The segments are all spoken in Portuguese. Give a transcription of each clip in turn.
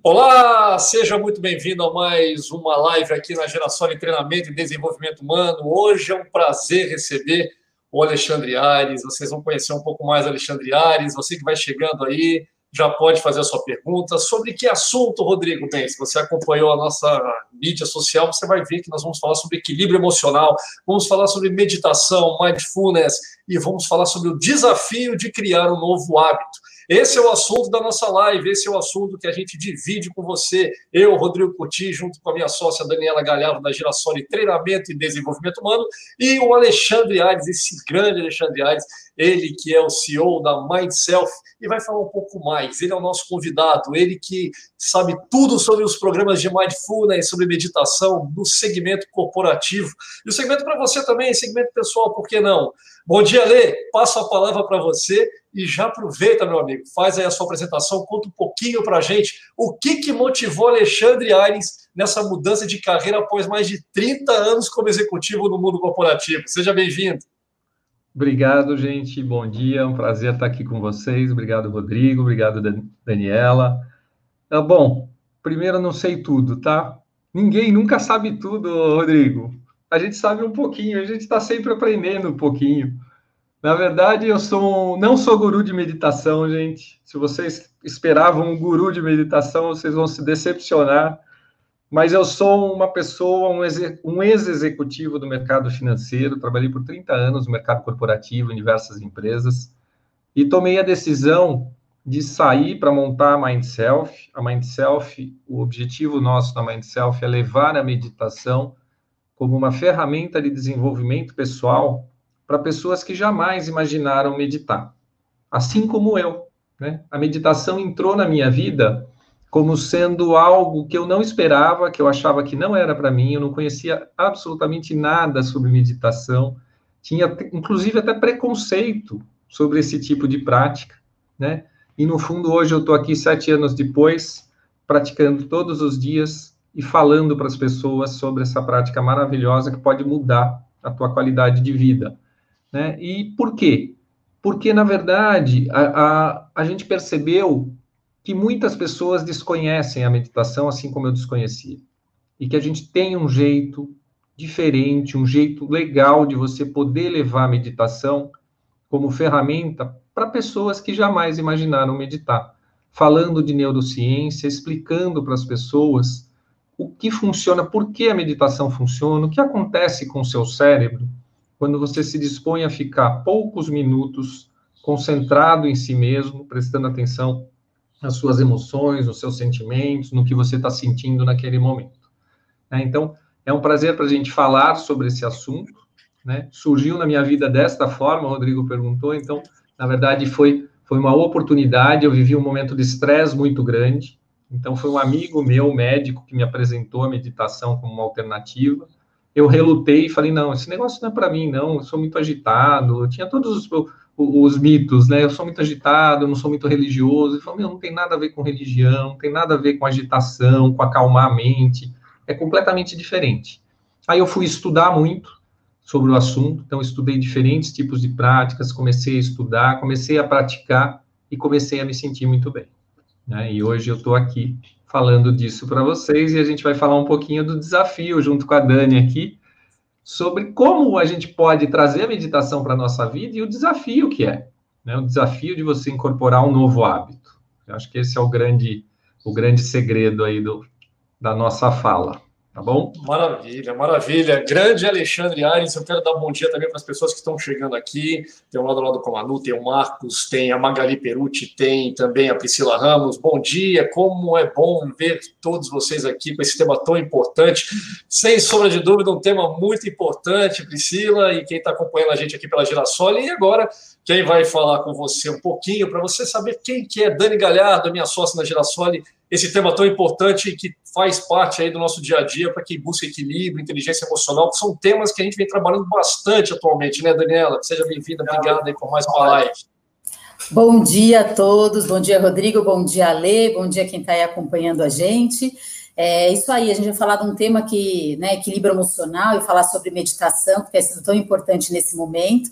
Olá, seja muito bem-vindo a mais uma live aqui na Geração de Treinamento e Desenvolvimento Humano. Hoje é um prazer receber o Alexandre Ares. Vocês vão conhecer um pouco mais o Alexandre Ares. Você que vai chegando aí, já pode fazer a sua pergunta. Sobre que assunto, Rodrigo? Bem, se você acompanhou a nossa mídia social, você vai ver que nós vamos falar sobre equilíbrio emocional, vamos falar sobre meditação, mindfulness e vamos falar sobre o desafio de criar um novo hábito. Esse é o assunto da nossa live, esse é o assunto que a gente divide com você, eu, Rodrigo Curti, junto com a minha sócia Daniela Galhardo, da Girassol Treinamento e Desenvolvimento Humano, e o Alexandre Aires, esse grande Alexandre Aires, ele que é o CEO da Mindself, e vai falar um pouco mais. Ele é o nosso convidado, ele que sabe tudo sobre os programas de Mindfulness, sobre meditação, do segmento corporativo. E o segmento para você também, segmento pessoal, por que não? Bom dia, Lê. Passo a palavra para você e já aproveita, meu amigo, faz aí a sua apresentação, conta um pouquinho para a gente o que, que motivou Alexandre Aires nessa mudança de carreira após mais de 30 anos como executivo no mundo corporativo. Seja bem-vindo. Obrigado, gente. Bom dia. É um prazer estar aqui com vocês. Obrigado, Rodrigo. Obrigado, Daniela. Ah, bom, primeiro, não sei tudo, tá? Ninguém nunca sabe tudo, Rodrigo. A gente sabe um pouquinho, a gente está sempre aprendendo um pouquinho. Na verdade, eu sou não sou guru de meditação, gente. Se vocês esperavam um guru de meditação, vocês vão se decepcionar. Mas eu sou uma pessoa, um ex-executivo do mercado financeiro, trabalhei por 30 anos no mercado corporativo em diversas empresas e tomei a decisão de sair para montar a Mindself. A Mindself, o objetivo nosso da Mindself é levar a meditação como uma ferramenta de desenvolvimento pessoal para pessoas que jamais imaginaram meditar, assim como eu. Né? A meditação entrou na minha vida como sendo algo que eu não esperava, que eu achava que não era para mim, eu não conhecia absolutamente nada sobre meditação, tinha inclusive até preconceito sobre esse tipo de prática, né? E no fundo hoje eu estou aqui sete anos depois, praticando todos os dias e falando para as pessoas sobre essa prática maravilhosa que pode mudar a tua qualidade de vida. Né? E por quê? Porque, na verdade, a, a, a gente percebeu que muitas pessoas desconhecem a meditação, assim como eu desconhecia. E que a gente tem um jeito diferente, um jeito legal de você poder levar a meditação como ferramenta para pessoas que jamais imaginaram meditar. Falando de neurociência, explicando para as pessoas o que funciona, por que a meditação funciona, o que acontece com o seu cérebro, quando você se dispõe a ficar poucos minutos concentrado em si mesmo, prestando atenção nas suas emoções, nos seus sentimentos, no que você está sentindo naquele momento. Né? Então, é um prazer para a gente falar sobre esse assunto. Né? Surgiu na minha vida desta forma, o Rodrigo perguntou, então, na verdade, foi, foi uma oportunidade. Eu vivi um momento de estresse muito grande, então, foi um amigo meu, médico, que me apresentou a meditação como uma alternativa eu relutei e falei, não, esse negócio não é para mim, não, eu sou muito agitado, eu tinha todos os, os, os, mitos, né, eu sou muito agitado, eu não sou muito religioso, e falei, meu, não tem nada a ver com religião, não tem nada a ver com agitação, com acalmar a mente, é completamente diferente. Aí eu fui estudar muito sobre o assunto, então estudei diferentes tipos de práticas, comecei a estudar, comecei a praticar e comecei a me sentir muito bem. Né? E hoje eu estou aqui falando disso para vocês e a gente vai falar um pouquinho do desafio junto com a Dani aqui sobre como a gente pode trazer a meditação para a nossa vida e o desafio que é, né? O desafio de você incorporar um novo hábito. Eu acho que esse é o grande o grande segredo aí do, da nossa fala. Tá bom? Maravilha, maravilha. Grande Alexandre Aires, eu quero dar um bom dia também para as pessoas que estão chegando aqui. Tem o lado lado com a Manu, tem o Marcos, tem a Magali Perucci, tem também a Priscila Ramos. Bom dia, como é bom ver todos vocês aqui com esse tema tão importante. Sem sombra de dúvida, um tema muito importante, Priscila, e quem está acompanhando a gente aqui pela Girassol. E agora, quem vai falar com você um pouquinho, para você saber quem que é Dani Galhardo, minha sócia na Girassol, esse tema tão importante que faz parte aí do nosso dia a dia para quem busca equilíbrio, inteligência emocional, que são temas que a gente vem trabalhando bastante atualmente, né, Daniela? Seja bem-vinda, obrigada aí por mais uma live. Bom dia a todos, bom dia, Rodrigo, bom dia, Ale, bom dia quem está aí acompanhando a gente. É isso aí, a gente vai falar de um tema que, né, equilíbrio emocional e falar sobre meditação, que tem sido tão importante nesse momento.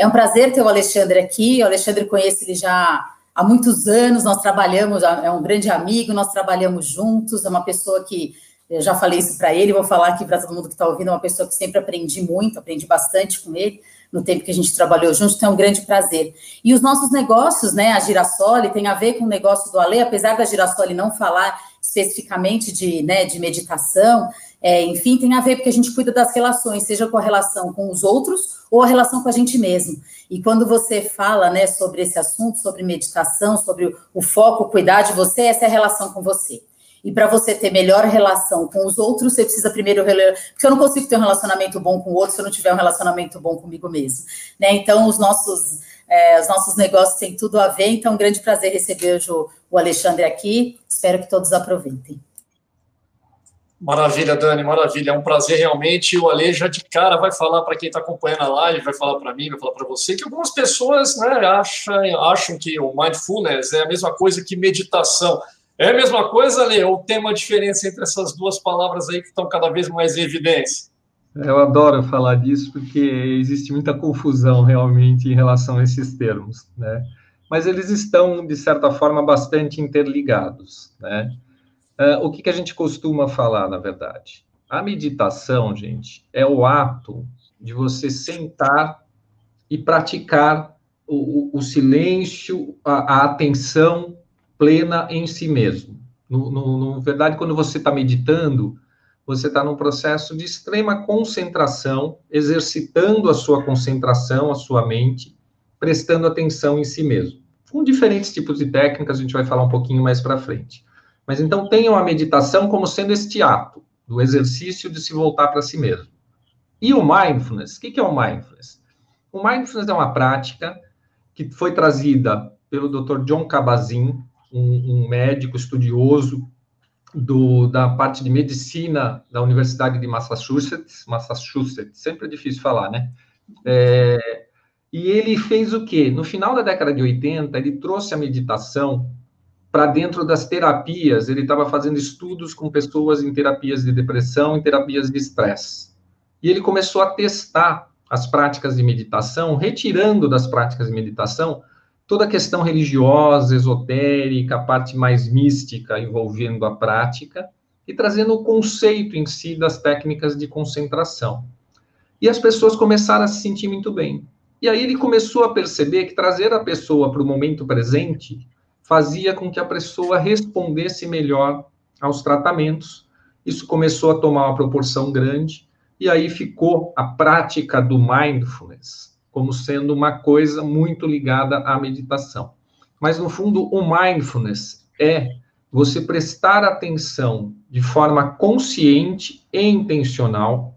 É um prazer ter o Alexandre aqui, o Alexandre conhece ele já há muitos anos, nós trabalhamos, é um grande amigo, nós trabalhamos juntos, é uma pessoa que eu já falei isso para ele, vou falar aqui para todo mundo que está ouvindo, é uma pessoa que sempre aprendi muito, aprendi bastante com ele no tempo que a gente trabalhou junto, então é um grande prazer. E os nossos negócios, né, a Girassoli tem a ver com o negócio do Ale, apesar da Girassoli não falar especificamente de, né, de meditação, é, enfim, tem a ver porque a gente cuida das relações, seja com a relação com os outros ou a relação com a gente mesmo. E quando você fala, né, sobre esse assunto, sobre meditação, sobre o, o foco, cuidar de você, essa é a relação com você. E para você ter melhor relação com os outros, você precisa primeiro. Porque eu não consigo ter um relacionamento bom com o outro se eu não tiver um relacionamento bom comigo mesmo. Né? Então, os nossos, é, os nossos negócios têm tudo a ver. Então, um grande prazer receber o, o Alexandre aqui. Espero que todos aproveitem. Maravilha, Dani, maravilha. É um prazer realmente. O Ale já de cara vai falar para quem está acompanhando a live, vai falar para mim, vai falar para você, que algumas pessoas né, acham, acham que o mindfulness é a mesma coisa que meditação. É a mesma coisa, Lê, ou tem uma diferença entre essas duas palavras aí que estão cada vez mais em evidência? Eu adoro falar disso porque existe muita confusão realmente em relação a esses termos, né? Mas eles estão, de certa forma, bastante interligados, né? Uh, o que, que a gente costuma falar, na verdade? A meditação, gente, é o ato de você sentar e praticar o, o, o silêncio, a, a atenção plena em si mesmo. No, no, no verdade, quando você está meditando, você está num processo de extrema concentração, exercitando a sua concentração, a sua mente, prestando atenção em si mesmo. Com diferentes tipos de técnicas, a gente vai falar um pouquinho mais para frente. Mas então tenham a meditação como sendo este ato do exercício de se voltar para si mesmo. E o mindfulness, o que é o mindfulness? O mindfulness é uma prática que foi trazida pelo Dr. John Kabat-Zinn, um, um médico estudioso do, da parte de medicina da Universidade de Massachusetts, Massachusetts, sempre é difícil falar, né? É, e ele fez o quê? No final da década de 80, ele trouxe a meditação para dentro das terapias. Ele estava fazendo estudos com pessoas em terapias de depressão, em terapias de estresse. E ele começou a testar as práticas de meditação, retirando das práticas de meditação toda a questão religiosa, esotérica, a parte mais mística envolvendo a prática e trazendo o conceito em si das técnicas de concentração. E as pessoas começaram a se sentir muito bem. E aí ele começou a perceber que trazer a pessoa para o momento presente fazia com que a pessoa respondesse melhor aos tratamentos. Isso começou a tomar uma proporção grande e aí ficou a prática do mindfulness como sendo uma coisa muito ligada à meditação. Mas, no fundo, o mindfulness é você prestar atenção de forma consciente e intencional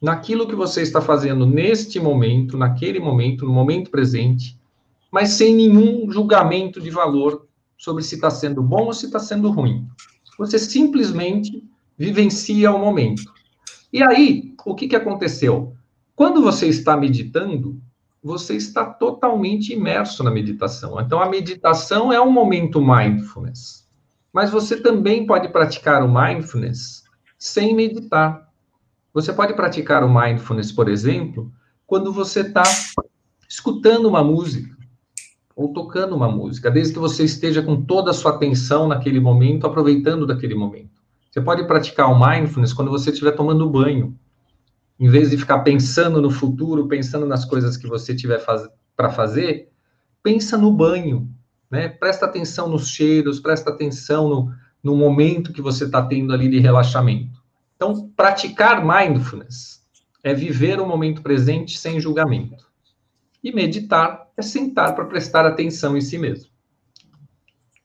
naquilo que você está fazendo neste momento, naquele momento, no momento presente, mas sem nenhum julgamento de valor sobre se está sendo bom ou se está sendo ruim. Você simplesmente vivencia o momento. E aí, o que, que aconteceu? Quando você está meditando, você está totalmente imerso na meditação. Então, a meditação é um momento mindfulness. Mas você também pode praticar o mindfulness sem meditar. Você pode praticar o mindfulness, por exemplo, quando você está escutando uma música ou tocando uma música, desde que você esteja com toda a sua atenção naquele momento, aproveitando daquele momento. Você pode praticar o mindfulness quando você estiver tomando banho em vez de ficar pensando no futuro, pensando nas coisas que você tiver faz... para fazer, pensa no banho, né? Presta atenção nos cheiros, presta atenção no, no momento que você está tendo ali de relaxamento. Então, praticar mindfulness é viver o momento presente sem julgamento. E meditar é sentar para prestar atenção em si mesmo.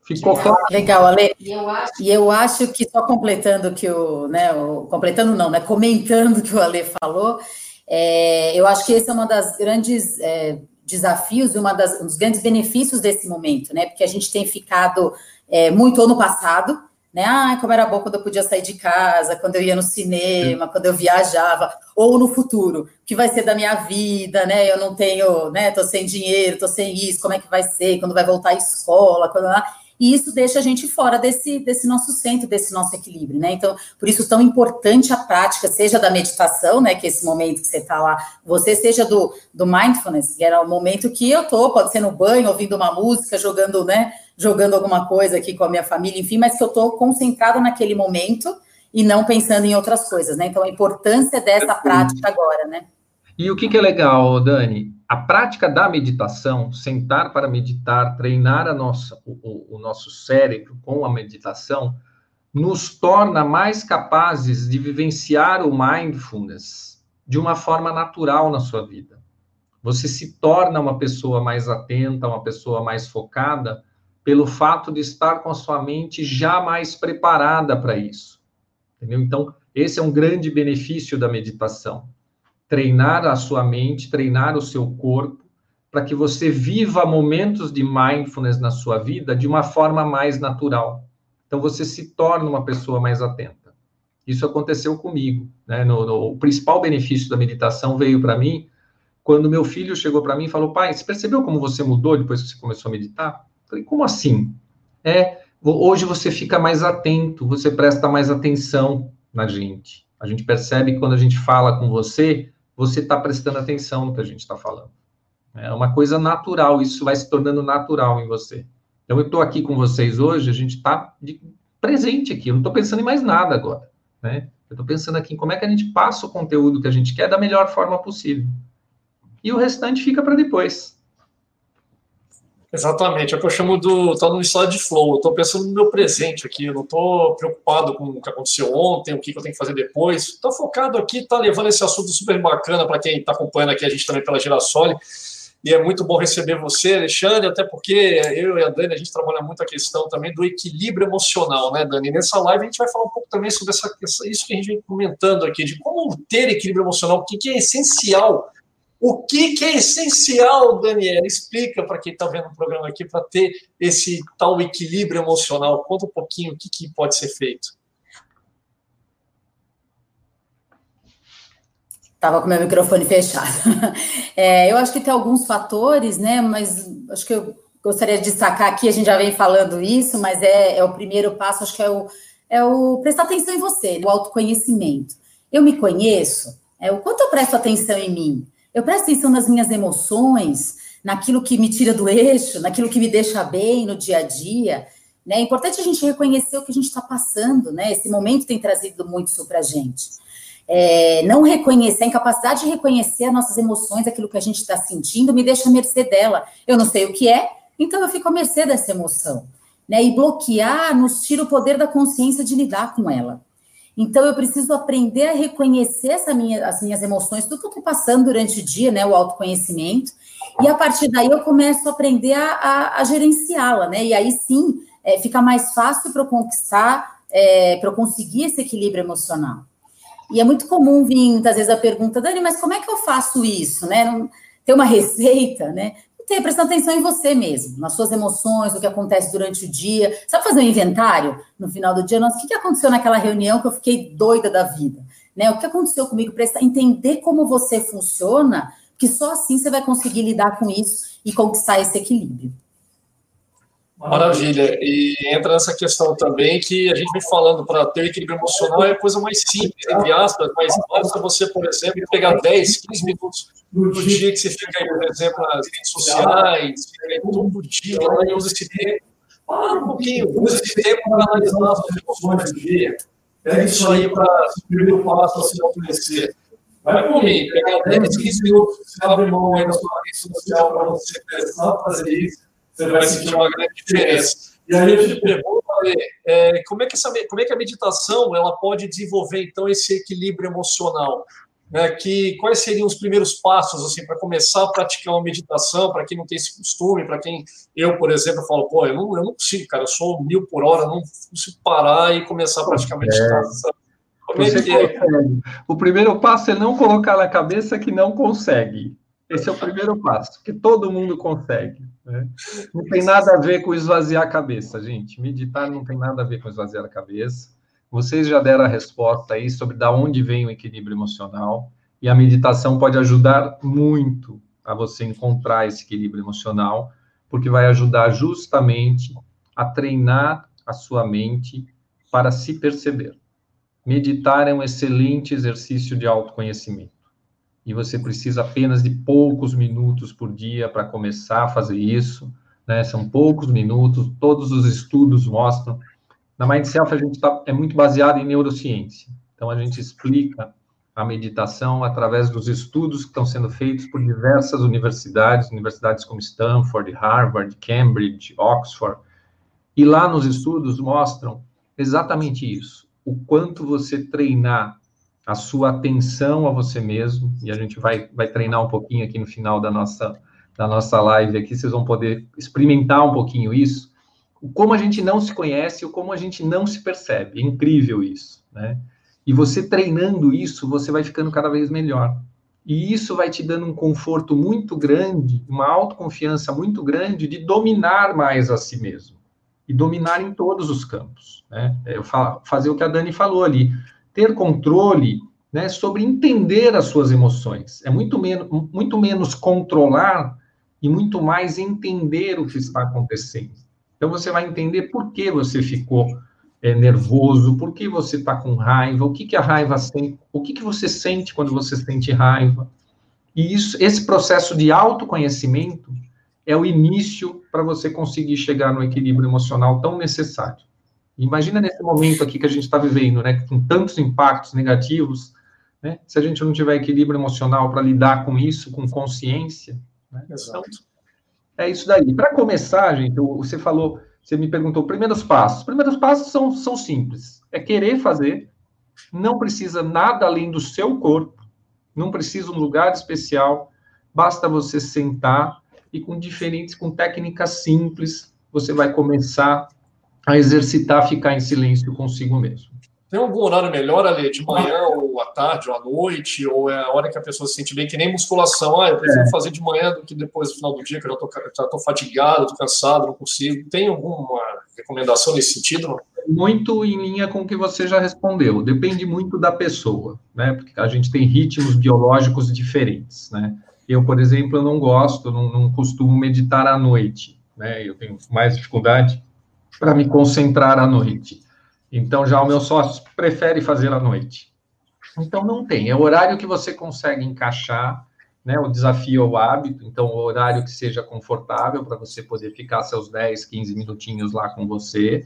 Ficou claro? Legal, Ale. E eu, acho... e eu acho que só completando que o, né, o, completando não, né, comentando o que o Ale falou, é, eu acho que esse é uma das grandes é, desafios e uma das, um dos grandes benefícios desse momento, né, porque a gente tem ficado é, muito no passado, né, ah, como era bom quando eu podia sair de casa, quando eu ia no cinema, quando eu viajava, ou no futuro, o que vai ser da minha vida, né, eu não tenho, né, tô sem dinheiro, tô sem isso, como é que vai ser, quando vai voltar à escola, quando... e isso deixa a gente fora desse, desse nosso centro, desse nosso equilíbrio, né? Então, por isso tão importante a prática, seja da meditação, né, que é esse momento que você está lá, você seja do, do mindfulness, que era o momento que eu tô, pode ser no banho, ouvindo uma música, jogando, né, jogando alguma coisa aqui com a minha família, enfim, mas que eu tô concentrado naquele momento e não pensando em outras coisas, né? Então, a importância dessa prática agora, né? E o que, que é legal, Dani? A prática da meditação, sentar para meditar, treinar a nossa, o, o nosso cérebro com a meditação, nos torna mais capazes de vivenciar o mindfulness de uma forma natural na sua vida. Você se torna uma pessoa mais atenta, uma pessoa mais focada, pelo fato de estar com a sua mente já mais preparada para isso. Entendeu? Então, esse é um grande benefício da meditação treinar a sua mente, treinar o seu corpo, para que você viva momentos de mindfulness na sua vida de uma forma mais natural. Então, você se torna uma pessoa mais atenta. Isso aconteceu comigo. Né? No, no, o principal benefício da meditação veio para mim quando meu filho chegou para mim e falou: Pai, você percebeu como você mudou depois que você começou a meditar? Falei: Como assim? É, hoje você fica mais atento, você presta mais atenção na gente. A gente percebe que quando a gente fala com você, você está prestando atenção no que a gente está falando. É uma coisa natural, isso vai se tornando natural em você. Então, eu estou aqui com vocês hoje, a gente está presente aqui, eu não estou pensando em mais nada agora. Né? Eu estou pensando aqui em como é que a gente passa o conteúdo que a gente quer da melhor forma possível. E o restante fica para depois. Exatamente, é o que eu chamo do. Tá no estado de flow. Estou pensando no meu presente aqui, eu não estou preocupado com o que aconteceu ontem, o que, eu tenho que fazer depois. Estou focado aqui, tá levando esse assunto super bacana para quem está acompanhando aqui a gente também pela Girassoli. E é muito bom receber você, Alexandre, até porque eu e a Dani, a gente trabalha muito a questão também do equilíbrio emocional, né, Dani? Nessa live a gente vai falar um pouco também sobre essa, isso que a gente vem comentando aqui, de como ter equilíbrio emocional, o que, que é essencial o que, que é essencial, Daniel? Explica para quem está vendo o programa aqui para ter esse tal equilíbrio emocional. Conta um pouquinho o que, que pode ser feito. Estava com meu microfone fechado. É, eu acho que tem alguns fatores, né? Mas acho que eu gostaria de destacar aqui, a gente já vem falando isso, mas é, é o primeiro passo, acho que é o, é o prestar atenção em você, o autoconhecimento. Eu me conheço, é o quanto eu presto atenção em mim. Eu presto atenção nas minhas emoções, naquilo que me tira do eixo, naquilo que me deixa bem no dia a dia. Né? É importante a gente reconhecer o que a gente está passando, né? Esse momento tem trazido muito isso para a gente. É, não reconhecer, a incapacidade de reconhecer as nossas emoções, aquilo que a gente está sentindo, me deixa à mercê dela. Eu não sei o que é, então eu fico à mercê dessa emoção. Né? E bloquear nos tira o poder da consciência de lidar com ela. Então, eu preciso aprender a reconhecer essa minha, as minhas emoções, tudo que eu estou passando durante o dia, né? O autoconhecimento. E a partir daí eu começo a aprender a, a, a gerenciá-la, né? E aí sim é, fica mais fácil para eu conquistar, é, para eu conseguir esse equilíbrio emocional. E é muito comum vir, muitas vezes, a pergunta, Dani, mas como é que eu faço isso, né? Não, tem uma receita, né? Ter, prestando atenção em você mesmo, nas suas emoções, o que acontece durante o dia. Sabe fazer um inventário no final do dia? Nossa, o que aconteceu naquela reunião que eu fiquei doida da vida? Né? O que aconteceu comigo? Para entender como você funciona, que só assim você vai conseguir lidar com isso e conquistar esse equilíbrio. Maravilha. E entra nessa questão também que a gente vem falando para ter equilíbrio emocional é coisa mais simples, entre aspas, mas basta você, por exemplo, pegar 10, 15 minutos no dia que você fica aí, por exemplo, nas redes sociais, fica aí todo dia lá e usa esse tempo. Para um pouquinho, usa esse tempo para analisar as suas emoções do dia. Pega isso aí para o primeiro passo se conhecer. Vai por mim, pegar 10, 15 minutos, abre mão aí na sua rede social para você começar a fazer isso você vai sentir uma grande diferença. E aí eu te pergunto, é, como, é que essa, como é que a meditação ela pode desenvolver, então, esse equilíbrio emocional? Né, que quais seriam os primeiros passos assim para começar a praticar uma meditação para quem não tem esse costume para quem eu por exemplo falo pô eu não, eu não consigo cara eu sou mil por hora não consigo parar e começar a praticar meditação como é que é? o primeiro passo é não colocar na cabeça que não consegue esse é o primeiro passo, que todo mundo consegue. Né? Não tem nada a ver com esvaziar a cabeça, gente. Meditar não tem nada a ver com esvaziar a cabeça. Vocês já deram a resposta aí sobre da onde vem o equilíbrio emocional. E a meditação pode ajudar muito a você encontrar esse equilíbrio emocional, porque vai ajudar justamente a treinar a sua mente para se perceber. Meditar é um excelente exercício de autoconhecimento. E você precisa apenas de poucos minutos por dia para começar a fazer isso. Né? São poucos minutos, todos os estudos mostram. Na Mind Self, a gente tá, é muito baseado em neurociência. Então, a gente explica a meditação através dos estudos que estão sendo feitos por diversas universidades, universidades como Stanford, Harvard, Cambridge, Oxford. E lá nos estudos mostram exatamente isso o quanto você treinar a sua atenção a você mesmo, e a gente vai, vai treinar um pouquinho aqui no final da nossa, da nossa live aqui, vocês vão poder experimentar um pouquinho isso, como a gente não se conhece, ou como a gente não se percebe, é incrível isso, né? E você treinando isso, você vai ficando cada vez melhor. E isso vai te dando um conforto muito grande, uma autoconfiança muito grande de dominar mais a si mesmo e dominar em todos os campos. Né? Eu fazer o que a Dani falou ali, ter controle né, sobre entender as suas emoções. É muito, menos, muito menos controlar e muito mais entender o que está acontecendo. Então você vai entender por que você ficou é, nervoso, por que você está com raiva, o que, que a raiva sente, o que, que você sente quando você sente raiva. E isso, esse processo de autoconhecimento é o início para você conseguir chegar no equilíbrio emocional tão necessário. Imagina nesse momento aqui que a gente está vivendo, né, com tantos impactos negativos, né, se a gente não tiver equilíbrio emocional para lidar com isso, com consciência. Né, então, é isso daí. Para começar, gente, você falou, você me perguntou primeiros passos. Os primeiros passos são, são simples. É querer fazer, não precisa nada além do seu corpo, não precisa um lugar especial, basta você sentar e com diferentes, com técnicas simples, você vai começar a exercitar ficar em silêncio consigo mesmo. Tem algum horário melhor ali, de manhã ou à tarde ou à noite, ou é a hora que a pessoa se sente bem, que nem musculação, ah, eu prefiro é. fazer de manhã do que depois do final do dia, que eu já estou fatigado, estou cansado, não consigo. Tem alguma recomendação nesse sentido? Muito em linha com o que você já respondeu, depende muito da pessoa, né, porque a gente tem ritmos biológicos diferentes, né, eu, por exemplo, eu não gosto, não, não costumo meditar à noite, né? Eu tenho mais dificuldade para me concentrar à noite. Então, já o meu sócio prefere fazer à noite. Então, não tem. É o horário que você consegue encaixar, né? O desafio é o hábito. Então, o horário que seja confortável para você poder ficar seus 10, 15 minutinhos lá com você.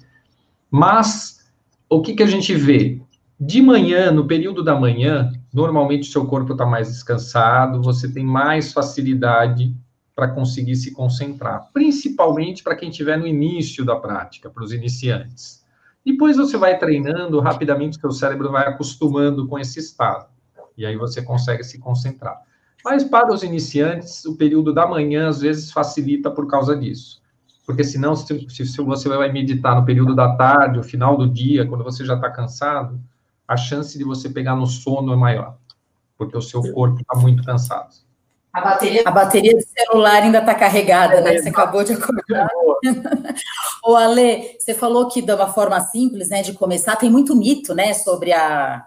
Mas, o que, que a gente vê? De manhã, no período da manhã, normalmente o seu corpo está mais descansado, você tem mais facilidade para conseguir se concentrar, principalmente para quem estiver no início da prática, para os iniciantes. Depois você vai treinando, rapidamente seu cérebro vai acostumando com esse estado, e aí você consegue se concentrar. Mas para os iniciantes, o período da manhã às vezes facilita por causa disso. Porque senão, se, se você vai meditar no período da tarde, o final do dia, quando você já está cansado, a chance de você pegar no sono é maior, porque o seu corpo está muito cansado. A bateria, a bateria do celular ainda está carregada, é, né? Você acabou de acordar. Ô, Ale, você falou que de uma forma simples, né, de começar, tem muito mito, né, sobre a...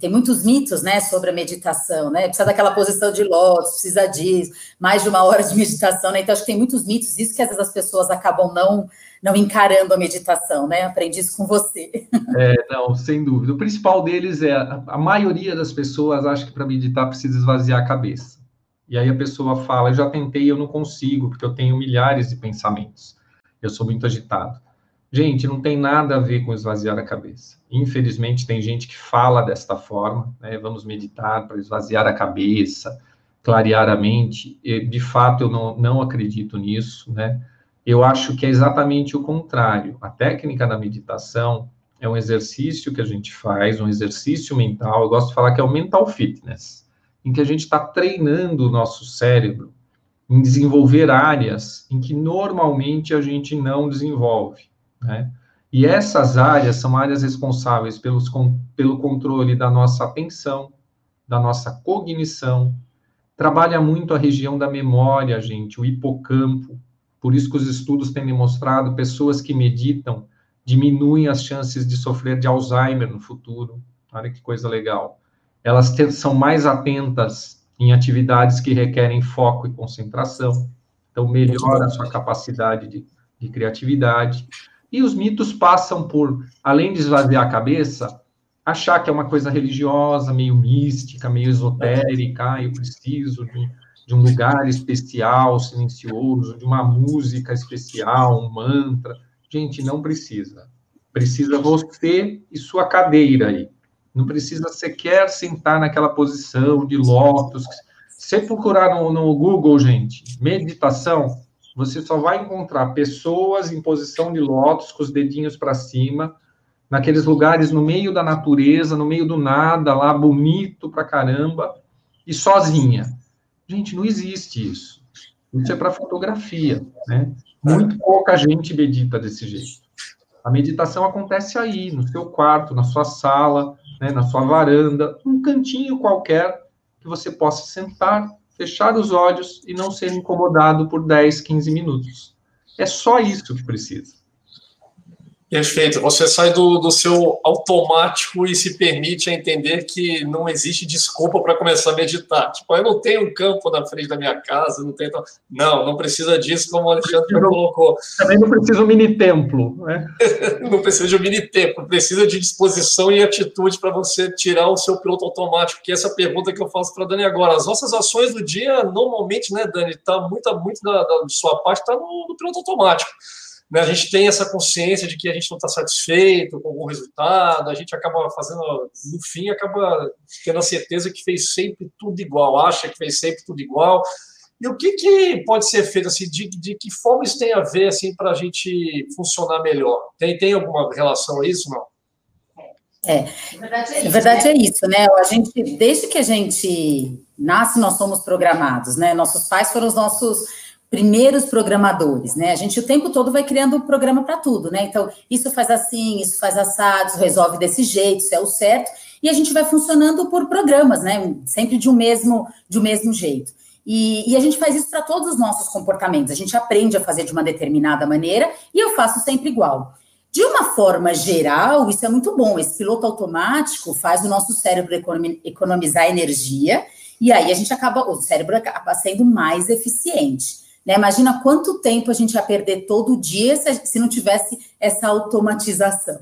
Tem muitos mitos, né, sobre a meditação, né? Precisa daquela posição de lótus, precisa disso, mais de uma hora de meditação, né? Então, acho que tem muitos mitos, isso que às vezes as pessoas acabam não não encarando a meditação, né? Aprendi isso com você. É, não, sem dúvida. O principal deles é a, a maioria das pessoas acha que para meditar precisa esvaziar a cabeça. E aí a pessoa fala: Eu já tentei, eu não consigo, porque eu tenho milhares de pensamentos. Eu sou muito agitado. Gente, não tem nada a ver com esvaziar a cabeça. Infelizmente, tem gente que fala desta forma, né? Vamos meditar para esvaziar a cabeça, clarear a mente. De fato, eu não, não acredito nisso, né? Eu acho que é exatamente o contrário. A técnica da meditação é um exercício que a gente faz, um exercício mental. Eu gosto de falar que é o mental fitness, em que a gente está treinando o nosso cérebro em desenvolver áreas em que normalmente a gente não desenvolve, né? E essas áreas são áreas responsáveis pelos, com, pelo controle da nossa atenção, da nossa cognição, trabalha muito a região da memória, gente, o hipocampo, por isso que os estudos têm demonstrado pessoas que meditam diminuem as chances de sofrer de Alzheimer no futuro. Olha que coisa legal. Elas são mais atentas em atividades que requerem foco e concentração. Então, melhora a sua capacidade de, de criatividade. E os mitos passam por, além de esvaziar a cabeça, achar que é uma coisa religiosa, meio mística, meio esotérica, eu preciso de, de um lugar especial, silencioso, de uma música especial, um mantra. Gente, não precisa. Precisa você e sua cadeira aí. Não precisa sequer sentar naquela posição de lótus. Se procurar no, no Google, gente, meditação, você só vai encontrar pessoas em posição de lótus, com os dedinhos para cima, naqueles lugares no meio da natureza, no meio do nada, lá bonito pra caramba, e sozinha. Gente, não existe isso. Isso é para fotografia, né? Muito pouca gente medita desse jeito. A meditação acontece aí, no seu quarto, na sua sala, né, na sua varanda, um cantinho qualquer que você possa sentar, fechar os olhos e não ser incomodado por 10, 15 minutos. É só isso que precisa. Perfeito. Você sai do, do seu automático e se permite entender que não existe desculpa para começar a meditar. Tipo, eu não tenho um campo na frente da minha casa, não tenho. Não, não precisa disso, como o Alexandre já colocou. Também não precisa um mini templo, né? não precisa de um mini templo, precisa de disposição e atitude para você tirar o seu piloto automático, que é essa pergunta que eu faço para a Dani agora. As nossas ações do dia, normalmente, né, Dani, tá muito, muito da, da sua parte, está no, no piloto automático né, a gente tem essa consciência de que a gente não está satisfeito com algum resultado, a gente acaba fazendo, no fim, acaba tendo a certeza que fez sempre tudo igual, acha que fez sempre tudo igual. E o que, que pode ser feito, assim, de, de que forma isso tem a ver, assim, para a gente funcionar melhor? Tem, tem alguma relação a isso, não? É, na verdade, é, isso, verdade né? é isso, né? A gente, desde que a gente nasce, nós somos programados, né? Nossos pais foram os nossos primeiros programadores, né? A gente o tempo todo vai criando um programa para tudo, né? Então, isso faz assim, isso faz assado, resolve desse jeito, isso é o certo, e a gente vai funcionando por programas, né? Sempre de um mesmo, de um mesmo jeito. E, e a gente faz isso para todos os nossos comportamentos. A gente aprende a fazer de uma determinada maneira e eu faço sempre igual. De uma forma geral, isso é muito bom. Esse piloto automático faz o nosso cérebro economizar energia e aí a gente acaba, o cérebro acaba sendo mais eficiente. Né? Imagina quanto tempo a gente ia perder todo dia se, não tivesse essa automatização.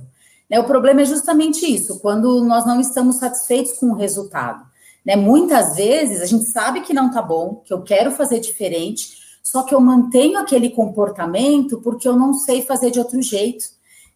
Né? O problema é justamente isso, quando nós não estamos satisfeitos com o resultado. Né? Muitas vezes a gente sabe que não está bom, que eu quero fazer diferente, só que eu mantenho aquele comportamento porque eu não sei fazer de outro jeito.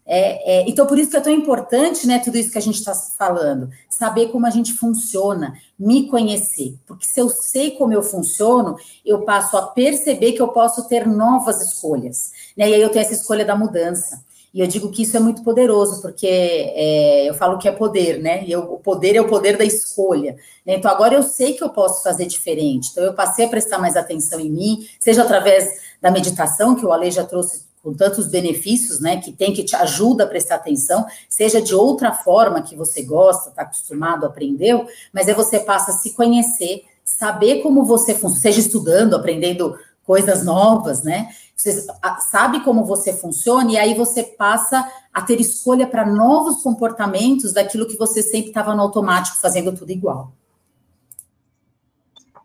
É, é, então, por isso que é tão importante, né, tudo isso que a gente está falando, saber como a gente funciona, me conhecer. Porque se eu sei como eu funciono, eu passo a perceber que eu posso ter novas escolhas. Né? E aí eu tenho essa escolha da mudança. E eu digo que isso é muito poderoso, porque é, eu falo que é poder, né? E eu, o poder é o poder da escolha. Né? Então agora eu sei que eu posso fazer diferente. Então eu passei a prestar mais atenção em mim, seja através da meditação, que o Ale já trouxe com tantos benefícios, né, que tem que te ajuda a prestar atenção, seja de outra forma que você gosta, está acostumado, aprendeu, mas é você passa a se conhecer, saber como você funciona, seja estudando, aprendendo coisas novas, né? Você sabe como você funciona e aí você passa a ter escolha para novos comportamentos daquilo que você sempre estava no automático fazendo tudo igual.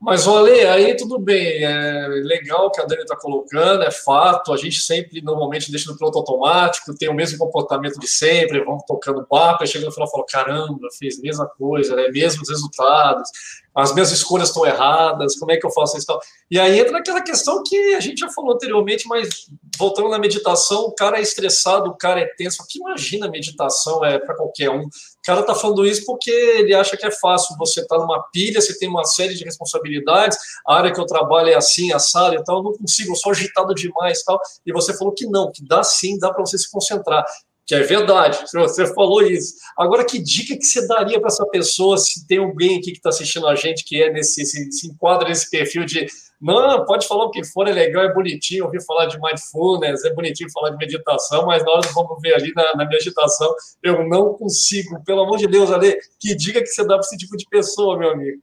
Mas, olha, aí tudo bem, é legal que a Dani está colocando, é fato, a gente sempre, normalmente, deixa no piloto automático, tem o mesmo comportamento de sempre, vamos tocando papo, aí chega no final e fala, caramba, fez a mesma coisa, né, mesmos resultados, as minhas escolhas estão erradas, como é que eu faço isso? E aí entra aquela questão que a gente já falou anteriormente, mas voltando na meditação, o cara é estressado, o cara é tenso, que imagina meditação é para qualquer um, o cara está falando isso porque ele acha que é fácil. Você está numa pilha, você tem uma série de responsabilidades, a área que eu trabalho é assim, a sala e tal, eu não consigo, eu sou agitado demais e tal. E você falou que não, que dá sim, dá para você se concentrar. Que é verdade, você falou isso. Agora, que dica que você daria para essa pessoa, se tem alguém aqui que está assistindo a gente que é nesse, se, se enquadra nesse perfil de não, pode falar o que for, é legal, é bonitinho ouvir falar de mindfulness, é bonitinho falar de meditação, mas nós vamos ver ali na, na minha agitação, eu não consigo, pelo amor de Deus, Ale, que dica que você dá para esse tipo de pessoa, meu amigo?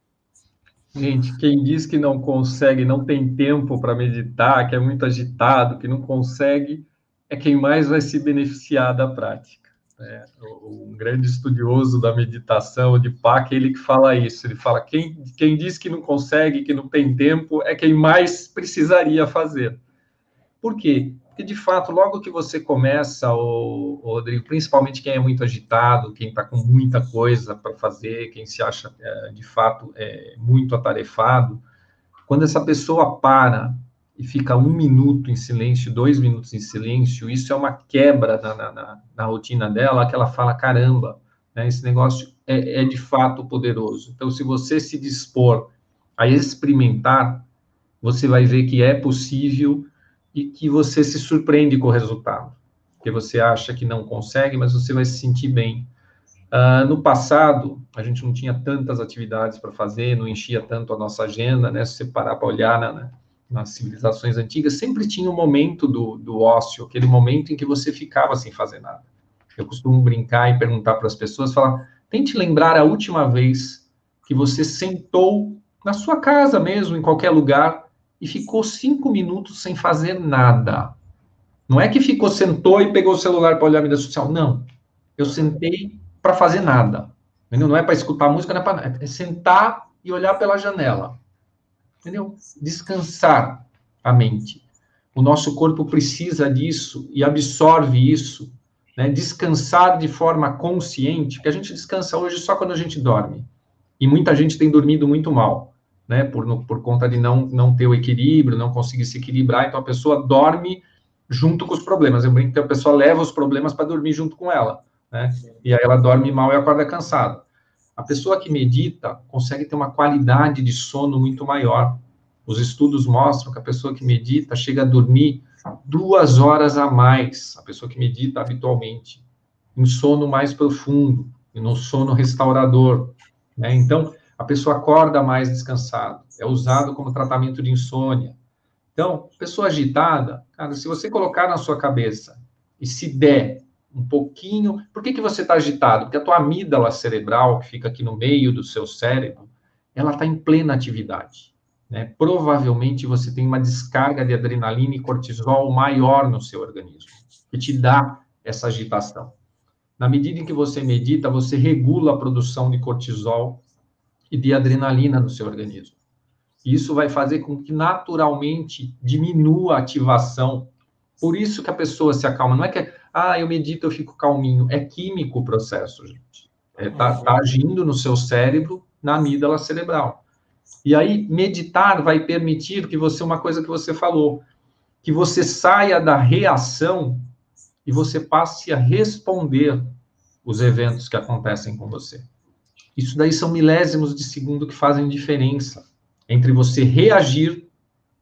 Gente, quem diz que não consegue, não tem tempo para meditar, que é muito agitado, que não consegue, é quem mais vai se beneficiar da prática. É, um grande estudioso da meditação, de Pac, ele que fala isso. Ele fala quem, quem diz que não consegue, que não tem tempo, é quem mais precisaria fazer. Por quê? Porque, de fato, logo que você começa, o, Rodrigo, principalmente quem é muito agitado, quem está com muita coisa para fazer, quem se acha, é, de fato, é, muito atarefado, quando essa pessoa para e fica um minuto em silêncio, dois minutos em silêncio, isso é uma quebra na, na, na, na rotina dela, que ela fala, caramba, né, esse negócio é, é de fato poderoso. Então, se você se dispor a experimentar, você vai ver que é possível e que você se surpreende com o resultado. Porque você acha que não consegue, mas você vai se sentir bem. Uh, no passado, a gente não tinha tantas atividades para fazer, não enchia tanto a nossa agenda, né? Se você parar para olhar na, na, nas civilizações antigas, sempre tinha um momento do, do ócio, aquele momento em que você ficava sem fazer nada. Eu costumo brincar e perguntar para as pessoas, falar, tente lembrar a última vez que você sentou na sua casa mesmo, em qualquer lugar, e ficou cinco minutos sem fazer nada. Não é que ficou, sentou e pegou o celular para olhar a mídia social. Não. Eu sentei para fazer nada. Não é para escutar música, não é para. É sentar e olhar pela janela. Entendeu? Descansar a mente. O nosso corpo precisa disso e absorve isso. Né? Descansar de forma consciente, porque a gente descansa hoje só quando a gente dorme. E muita gente tem dormido muito mal né, por, no, por conta de não, não ter o equilíbrio, não conseguir se equilibrar, então a pessoa dorme junto com os problemas. Eu brinco que a pessoa leva os problemas para dormir junto com ela, né? E aí ela dorme mal e acorda cansada. A pessoa que medita consegue ter uma qualidade de sono muito maior. Os estudos mostram que a pessoa que medita chega a dormir duas horas a mais, a pessoa que medita habitualmente, em sono mais profundo, e no sono restaurador. Né? Então, a pessoa acorda mais descansada, é usado como tratamento de insônia. Então, pessoa agitada, cara, se você colocar na sua cabeça e se der um pouquinho, por que, que você está agitado? Porque a tua amígdala cerebral, que fica aqui no meio do seu cérebro, ela está em plena atividade. Né? Provavelmente você tem uma descarga de adrenalina e cortisol maior no seu organismo, que te dá essa agitação. Na medida em que você medita, você regula a produção de cortisol e de adrenalina no seu organismo. Isso vai fazer com que naturalmente diminua a ativação. Por isso que a pessoa se acalma. Não é que, ah, eu medito, eu fico calminho. É químico o processo, gente. Está é, tá, tá agindo no seu cérebro, na amígdala cerebral. E aí, meditar vai permitir que você, uma coisa que você falou, que você saia da reação e você passe a responder os eventos que acontecem com você. Isso daí são milésimos de segundo que fazem diferença entre você reagir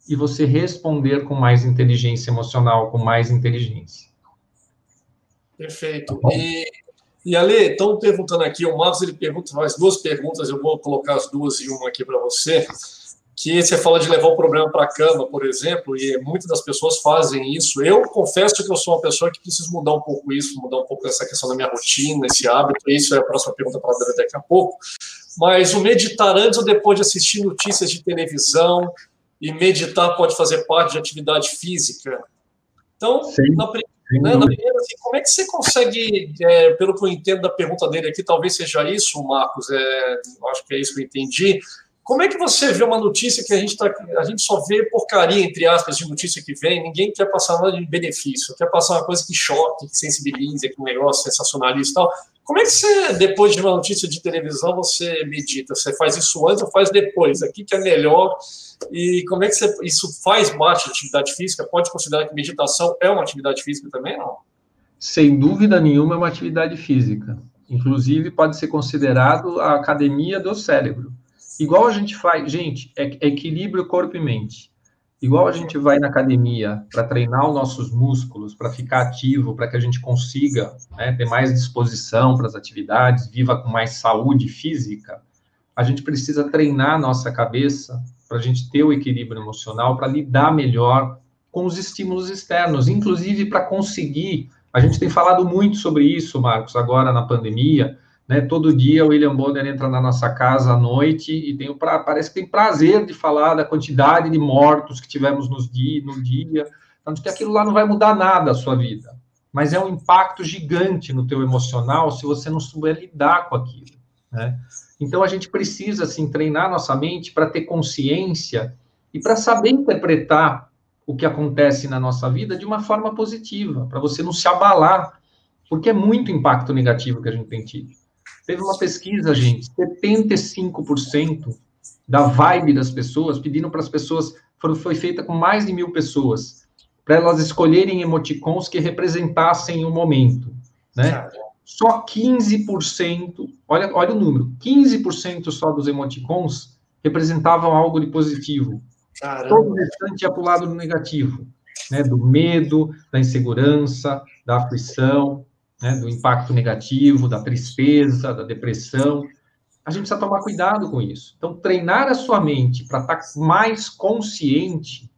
e você responder com mais inteligência emocional, com mais inteligência. Perfeito. Tá e, e Ale, estão perguntando aqui, o Marcos ele pergunta, faz duas perguntas, eu vou colocar as duas e uma aqui para você que você fala de levar o problema para a cama, por exemplo, e muitas das pessoas fazem isso. Eu confesso que eu sou uma pessoa que preciso mudar um pouco isso, mudar um pouco essa questão da minha rotina, esse hábito. Isso é a próxima pergunta para a daqui a pouco. Mas o meditar antes ou depois de assistir notícias de televisão e meditar pode fazer parte de atividade física. Então, Sim. na, né, na primeira, assim, como é que você consegue, é, pelo que eu entendo da pergunta dele aqui, talvez seja isso, Marcos, é, acho que é isso que eu entendi como é que você vê uma notícia que a gente, tá, a gente só vê porcaria, entre aspas, de notícia que vem, ninguém quer passar nada de benefício, quer passar uma coisa que choque, que sensibilize, que um negócio sensacionalista e tal. Como é que você, depois de uma notícia de televisão, você medita? Você faz isso antes ou faz depois? Aqui que é melhor? E como é que você, isso faz parte da atividade física? Pode considerar que meditação é uma atividade física também, não? Sem dúvida nenhuma é uma atividade física. Inclusive, pode ser considerado a academia do cérebro Igual a gente faz, gente, é, equilíbrio corpo e mente. Igual a gente vai na academia para treinar os nossos músculos, para ficar ativo, para que a gente consiga né, ter mais disposição para as atividades, viva com mais saúde física, a gente precisa treinar a nossa cabeça para a gente ter o equilíbrio emocional, para lidar melhor com os estímulos externos, inclusive para conseguir. A gente tem falado muito sobre isso, Marcos, agora na pandemia, né? Todo dia o William Bonner entra na nossa casa à noite e tem pra, parece que tem prazer de falar da quantidade de mortos que tivemos nos dia, no dia, tanto que aquilo lá não vai mudar nada a sua vida, mas é um impacto gigante no teu emocional se você não souber lidar com aquilo, né? Então a gente precisa assim treinar nossa mente para ter consciência e para saber interpretar o que acontece na nossa vida de uma forma positiva, para você não se abalar, porque é muito impacto negativo que a gente tem tido. Teve uma pesquisa, gente, 75% da vibe das pessoas, pedindo para as pessoas, foi feita com mais de mil pessoas, para elas escolherem emoticons que representassem o momento, né? Só 15%, olha, olha o número, 15% só dos emoticons representavam algo de positivo. Caramba. Todo o restante ia para o lado do negativo, né? Do medo, da insegurança, da aflição, né? do impacto negativo, da tristeza, da depressão. A gente precisa tomar cuidado com isso. Então, treinar a sua mente para estar tá mais consciente,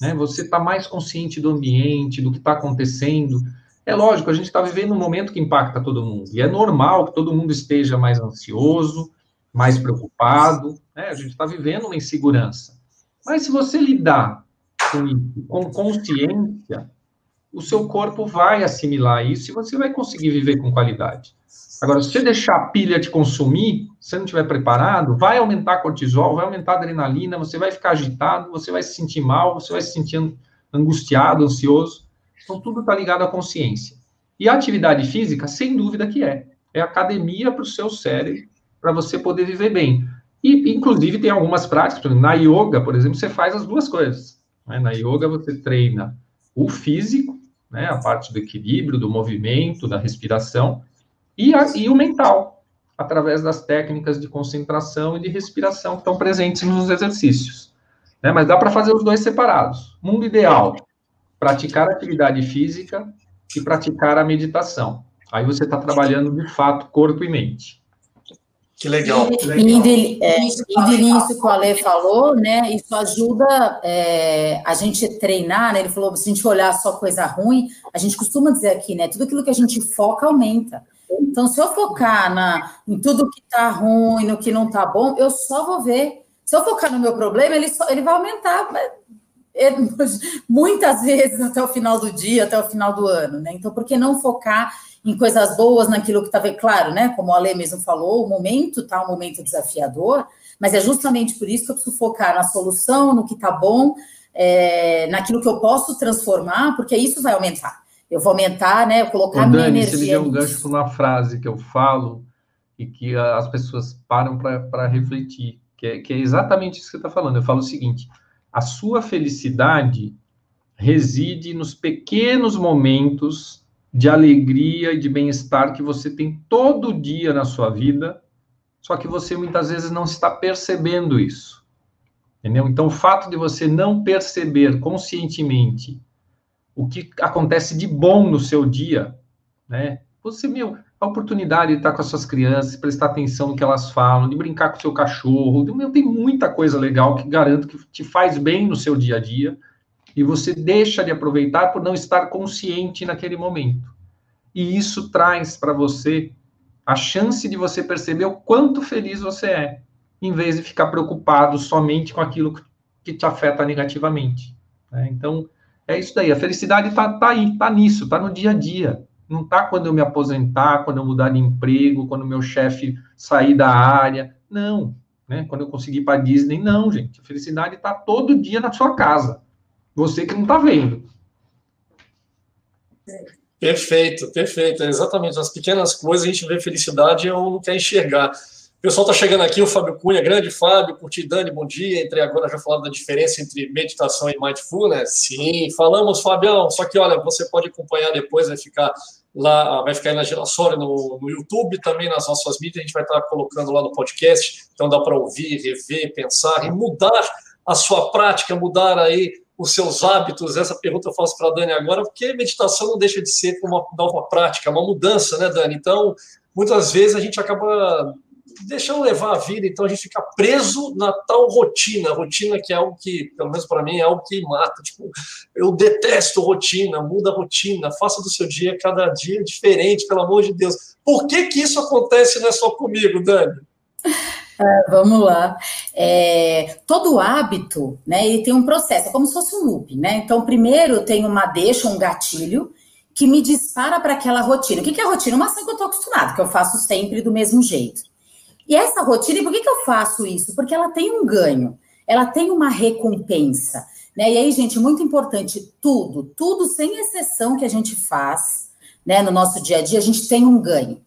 né? Você está mais consciente do ambiente, do que está acontecendo. É lógico, a gente está vivendo um momento que impacta todo mundo. E é normal que todo mundo esteja mais ansioso, mais preocupado. Né? A gente está vivendo uma insegurança. Mas se você lidar com com consciência, o seu corpo vai assimilar isso e você vai conseguir viver com qualidade. Agora, se você deixar a pilha te consumir, se você não estiver preparado, vai aumentar cortisol, vai aumentar adrenalina, você vai ficar agitado, você vai se sentir mal, você vai se sentir angustiado, ansioso. Então, tudo está ligado à consciência. E a atividade física, sem dúvida que é. É academia para o seu cérebro, para você poder viver bem. E, inclusive, tem algumas práticas, na yoga, por exemplo, você faz as duas coisas. Né? Na yoga, você treina o físico, né? a parte do equilíbrio, do movimento, da respiração, e, a, e o mental, através das técnicas de concentração e de respiração que estão presentes nos exercícios. Né? Mas dá para fazer os dois separados. Mundo ideal, praticar atividade física e praticar a meditação. Aí você está trabalhando, de fato, corpo e mente. Que legal. Que legal. Indo, é, nisso que o Ale falou, né? Isso ajuda é, a gente treinar, né? Ele falou, se a gente olhar só coisa ruim, a gente costuma dizer aqui, né? Tudo aquilo que a gente foca aumenta. Então, se eu focar na, em tudo que tá ruim, no que não tá bom, eu só vou ver. Se eu focar no meu problema, ele, só, ele vai aumentar é, muitas vezes até o final do dia, até o final do ano, né? Então, por que não focar em coisas boas, naquilo que estava claro, né? Como a Ale mesmo falou, o momento está um momento desafiador, mas é justamente por isso que eu preciso focar na solução, no que está bom, é, naquilo que eu posso transformar, porque isso vai aumentar. Eu vou aumentar, né? Eu colocar Ô, Dani, minha energia. Você me deu um gancho para uma frase que eu falo e que as pessoas param para refletir, que é, que é exatamente isso que você está falando. Eu falo o seguinte: a sua felicidade reside nos pequenos momentos de alegria e de bem-estar que você tem todo dia na sua vida, só que você muitas vezes não está percebendo isso. Entendeu? Então, o fato de você não perceber conscientemente o que acontece de bom no seu dia, né? Você, meu, a oportunidade de estar com as suas crianças, prestar atenção no que elas falam, de brincar com o seu cachorro, meu, tem muita coisa legal que garanto que te faz bem no seu dia a dia e você deixa de aproveitar por não estar consciente naquele momento. E isso traz para você a chance de você perceber o quanto feliz você é, em vez de ficar preocupado somente com aquilo que te afeta negativamente. Né? Então, é isso daí. A felicidade está tá aí, está nisso, está no dia a dia. Não está quando eu me aposentar, quando eu mudar de emprego, quando meu chefe sair da área. Não. Né? Quando eu conseguir ir para Disney, não, gente. A felicidade está todo dia na sua casa. Você que não está vendo. Perfeito, perfeito. É exatamente. Nas pequenas coisas a gente vê felicidade ou não quer enxergar. O pessoal está chegando aqui, o Fábio Cunha, grande Fábio, curti Dani, bom dia. Entre agora já falando da diferença entre meditação e mindfulness. Sim, falamos, Fabião. Só que, olha, você pode acompanhar depois, vai ficar lá, vai ficar aí na Girassória no, no YouTube, também nas nossas mídias, a gente vai estar colocando lá no podcast. Então dá para ouvir, rever, pensar e mudar a sua prática, mudar aí os seus hábitos? Essa pergunta eu faço para a Dani agora, porque meditação não deixa de ser uma nova prática, uma mudança, né, Dani? Então, muitas vezes a gente acaba deixando levar a vida, então a gente fica preso na tal rotina, rotina que é algo que, pelo menos para mim, é algo que mata. Tipo, eu detesto rotina, muda a rotina, faça do seu dia cada dia diferente, pelo amor de Deus. Por que que isso acontece não é só comigo, Dani? Vamos lá. É, todo hábito, né, ele tem um processo, é como se fosse um loop, né? Então, primeiro tem uma deixa, um gatilho, que me dispara para aquela rotina. O que é a rotina? Uma ação que eu estou acostumado, que eu faço sempre do mesmo jeito. E essa rotina, por que, que eu faço isso? Porque ela tem um ganho, ela tem uma recompensa. Né? E aí, gente, muito importante, tudo, tudo sem exceção que a gente faz, né, no nosso dia a dia, a gente tem um ganho.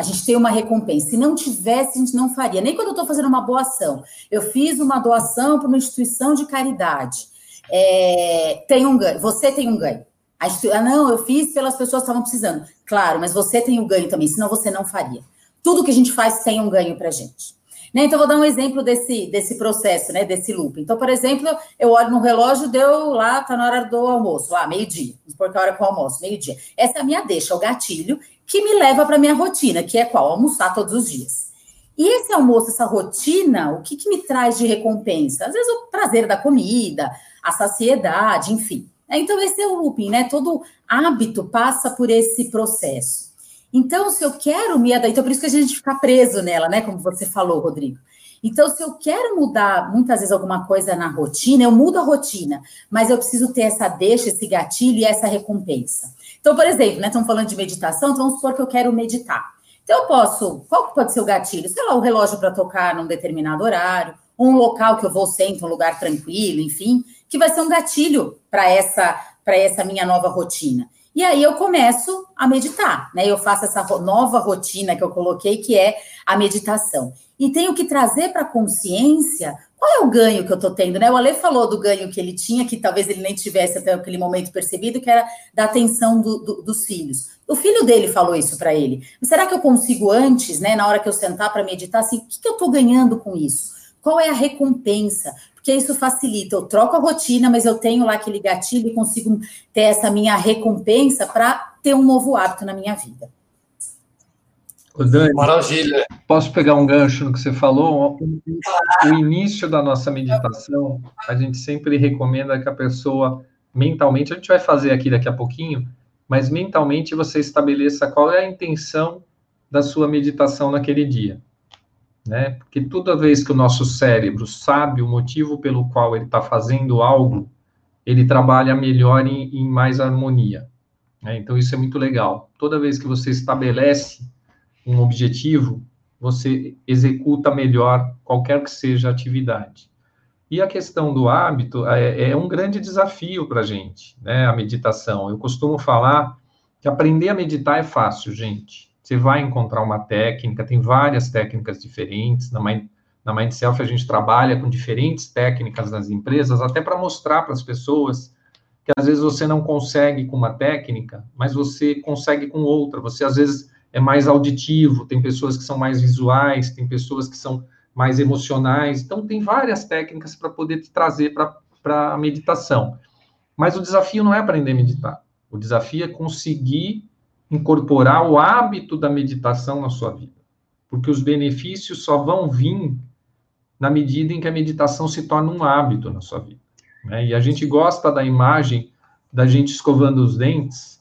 A gente tem uma recompensa. Se não tivesse, a gente não faria. Nem quando eu estou fazendo uma boa ação. Eu fiz uma doação para uma instituição de caridade. É, tem um ganho. Você tem um ganho. Ah, não, eu fiz pelas pessoas que estavam precisando. Claro, mas você tem um ganho também, senão você não faria. Tudo que a gente faz tem um ganho para a gente. Né? Então, vou dar um exemplo desse, desse processo, né? Desse loop. Então, por exemplo, eu olho no relógio, deu lá, tá na hora do almoço, lá, meio-dia. Vamos supor que é a hora com o almoço, meio-dia. Essa é a minha deixa, o gatilho, que me leva para minha rotina, que é qual? Almoçar todos os dias. E esse almoço, essa rotina, o que, que me traz de recompensa? Às vezes o prazer da comida, a saciedade, enfim. Então, esse é o looping, né? Todo hábito passa por esse processo. Então, se eu quero me adaptar, então por isso que a gente fica preso nela, né? Como você falou, Rodrigo. Então, se eu quero mudar muitas vezes alguma coisa na rotina, eu mudo a rotina, mas eu preciso ter essa deixa, esse gatilho e essa recompensa. Então, por exemplo, né? Estamos falando de meditação, então vamos supor que eu quero meditar. Então, eu posso, qual pode ser o gatilho? Sei lá, o relógio para tocar num determinado horário, um local que eu vou sempre, um lugar tranquilo, enfim, que vai ser um gatilho para essa, para essa minha nova rotina. E aí eu começo a meditar, né? Eu faço essa nova rotina que eu coloquei, que é a meditação. E tenho que trazer para a consciência qual é o ganho que eu estou tendo, né? O Ale falou do ganho que ele tinha, que talvez ele nem tivesse até aquele momento percebido, que era da atenção do, do, dos filhos. O filho dele falou isso para ele. Mas será que eu consigo antes, né, na hora que eu sentar para meditar, assim, o que, que eu estou ganhando com isso? Qual é a recompensa? porque isso facilita. Eu troco a rotina, mas eu tenho lá aquele gatilho e consigo ter essa minha recompensa para ter um novo hábito na minha vida. Dani, Maravilha. Posso pegar um gancho no que você falou? O início da nossa meditação, a gente sempre recomenda que a pessoa mentalmente, a gente vai fazer aqui daqui a pouquinho, mas mentalmente você estabeleça qual é a intenção da sua meditação naquele dia né? Porque toda vez que o nosso cérebro sabe o motivo pelo qual ele está fazendo algo, ele trabalha melhor em, em mais harmonia. Né? Então, isso é muito legal. Toda vez que você estabelece um objetivo, você executa melhor qualquer que seja a atividade. E a questão do hábito é, é um grande desafio para a gente, né? A meditação. Eu costumo falar que aprender a meditar é fácil, gente. Você vai encontrar uma técnica, tem várias técnicas diferentes. Na Mind, na Mindself a gente trabalha com diferentes técnicas nas empresas, até para mostrar para as pessoas que às vezes você não consegue com uma técnica, mas você consegue com outra. Você às vezes é mais auditivo, tem pessoas que são mais visuais, tem pessoas que são mais emocionais. Então, tem várias técnicas para poder te trazer para a meditação. Mas o desafio não é aprender a meditar. O desafio é conseguir incorporar o hábito da meditação na sua vida. Porque os benefícios só vão vir na medida em que a meditação se torna um hábito na sua vida. Né? E a gente gosta da imagem da gente escovando os dentes,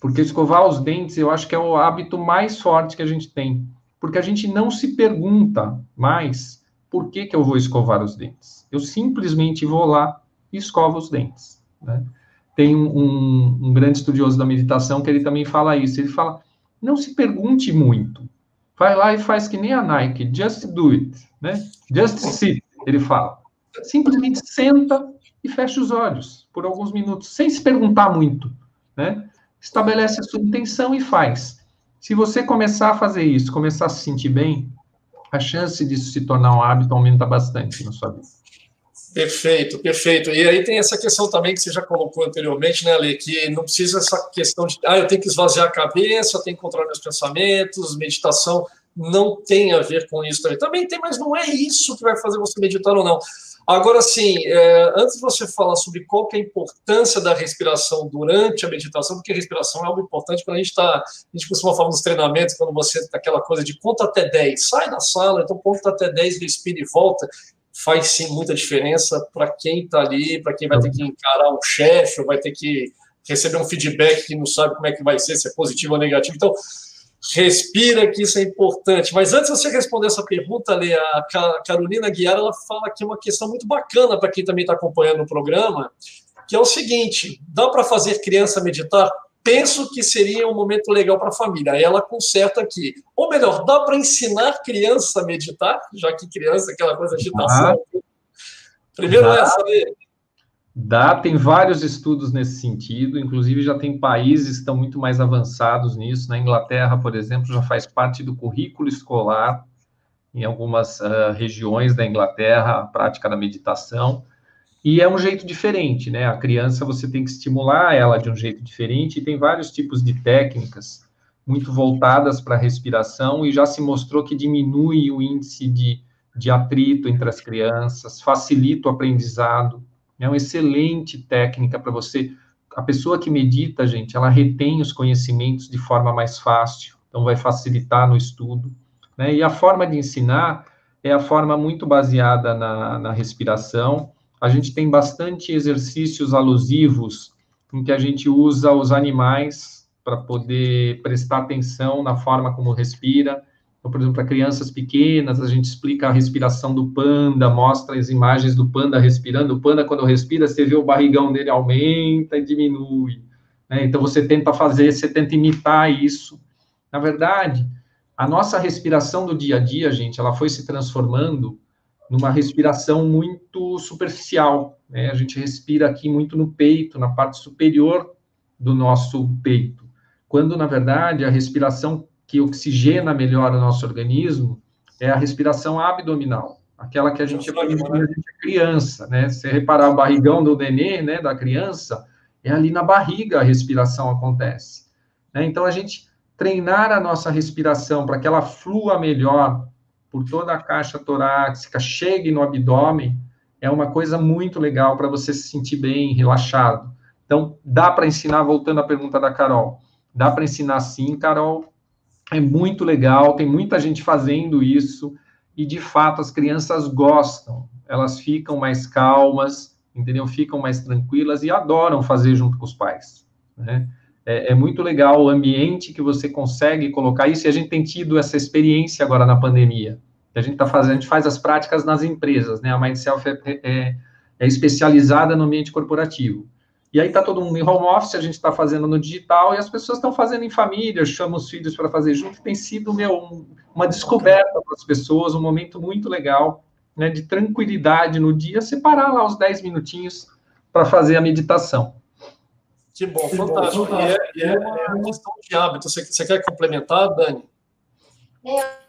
porque escovar os dentes eu acho que é o hábito mais forte que a gente tem. Porque a gente não se pergunta mais por que, que eu vou escovar os dentes. Eu simplesmente vou lá e escovo os dentes. Né? tem um, um, grande estudioso da meditação que ele também fala isso. Ele fala: não se pergunte muito. Vai lá e faz que nem a Nike, just do it, né? Just sit, ele fala. Simplesmente senta e fecha os olhos por alguns minutos, sem se perguntar muito, né? Estabelece a sua intenção e faz. Se você começar a fazer isso, começar a se sentir bem, a chance disso se tornar um hábito aumenta bastante na sua vida. Perfeito, perfeito. E aí tem essa questão também que você já colocou anteriormente, né, Ale, que não precisa essa questão de, ah, eu tenho que esvaziar a cabeça, tenho que controlar meus pensamentos, meditação não tem a ver com isso também. Também tem, mas não é isso que vai fazer você meditar ou não. Agora, sim, é, antes de você falar sobre qual é a importância da respiração durante a meditação, porque a respiração é algo importante quando a gente está, a gente costuma falar nos treinamentos, quando você está aquela coisa de conta até 10, sai da sala, então conta até 10, respira e volta faz sim muita diferença para quem está ali, para quem vai ter que encarar um chefe, ou vai ter que receber um feedback que não sabe como é que vai ser, se é positivo ou negativo. Então, respira que isso é importante. Mas antes de você responder essa pergunta, Lê, a Carolina Guiar, ela fala aqui uma questão muito bacana para quem também está acompanhando o programa, que é o seguinte, dá para fazer criança meditar? penso que seria um momento legal para a família. Ela conserta aqui. Ou melhor, dá para ensinar criança a meditar, já que criança é aquela coisa de agitação. Ah. Primeiro ah. essa aí. Dá, tem vários estudos nesse sentido, inclusive já tem países que estão muito mais avançados nisso. Na Inglaterra, por exemplo, já faz parte do currículo escolar, em algumas uh, regiões da Inglaterra, a prática da meditação. E é um jeito diferente, né? A criança você tem que estimular ela de um jeito diferente, e tem vários tipos de técnicas muito voltadas para a respiração, e já se mostrou que diminui o índice de, de atrito entre as crianças, facilita o aprendizado é uma excelente técnica para você. A pessoa que medita, gente, ela retém os conhecimentos de forma mais fácil, então vai facilitar no estudo. Né? E a forma de ensinar é a forma muito baseada na, na respiração. A gente tem bastante exercícios alusivos em que a gente usa os animais para poder prestar atenção na forma como respira. Então, por exemplo, para crianças pequenas, a gente explica a respiração do panda, mostra as imagens do panda respirando. O panda, quando respira, você vê o barrigão dele aumenta e diminui. Né? Então, você tenta fazer, você tenta imitar isso. Na verdade, a nossa respiração do dia a dia, gente, ela foi se transformando numa respiração muito superficial. Né? A gente respira aqui muito no peito, na parte superior do nosso peito. Quando, na verdade, a respiração que oxigena melhor o nosso organismo é a respiração abdominal, aquela que a gente aprende quando a gente é criança, né? Se reparar o barrigão do nenê, né, da criança, é ali na barriga a respiração acontece. Né? Então, a gente treinar a nossa respiração para que ela flua melhor por toda a caixa torácica, chegue no abdômen, é uma coisa muito legal para você se sentir bem, relaxado. Então, dá para ensinar, voltando à pergunta da Carol, dá para ensinar sim, Carol, é muito legal, tem muita gente fazendo isso, e de fato as crianças gostam, elas ficam mais calmas, entendeu? Ficam mais tranquilas e adoram fazer junto com os pais, né? É, é, muito legal o ambiente que você consegue colocar isso, e a gente tem tido essa experiência agora na pandemia, a gente está fazendo, a gente faz as práticas nas empresas, né? A Mindself é, é, é especializada no ambiente corporativo. E aí está todo mundo em home office, a gente está fazendo no digital e as pessoas estão fazendo em família, chamam os filhos para fazer junto. Tem sido meu, um, uma descoberta para as pessoas, um momento muito legal, né, de tranquilidade no dia, separar lá os 10 minutinhos para fazer a meditação. Que bom, fantástico. E é, e é uma questão de hábito. Você, você quer complementar, Dani?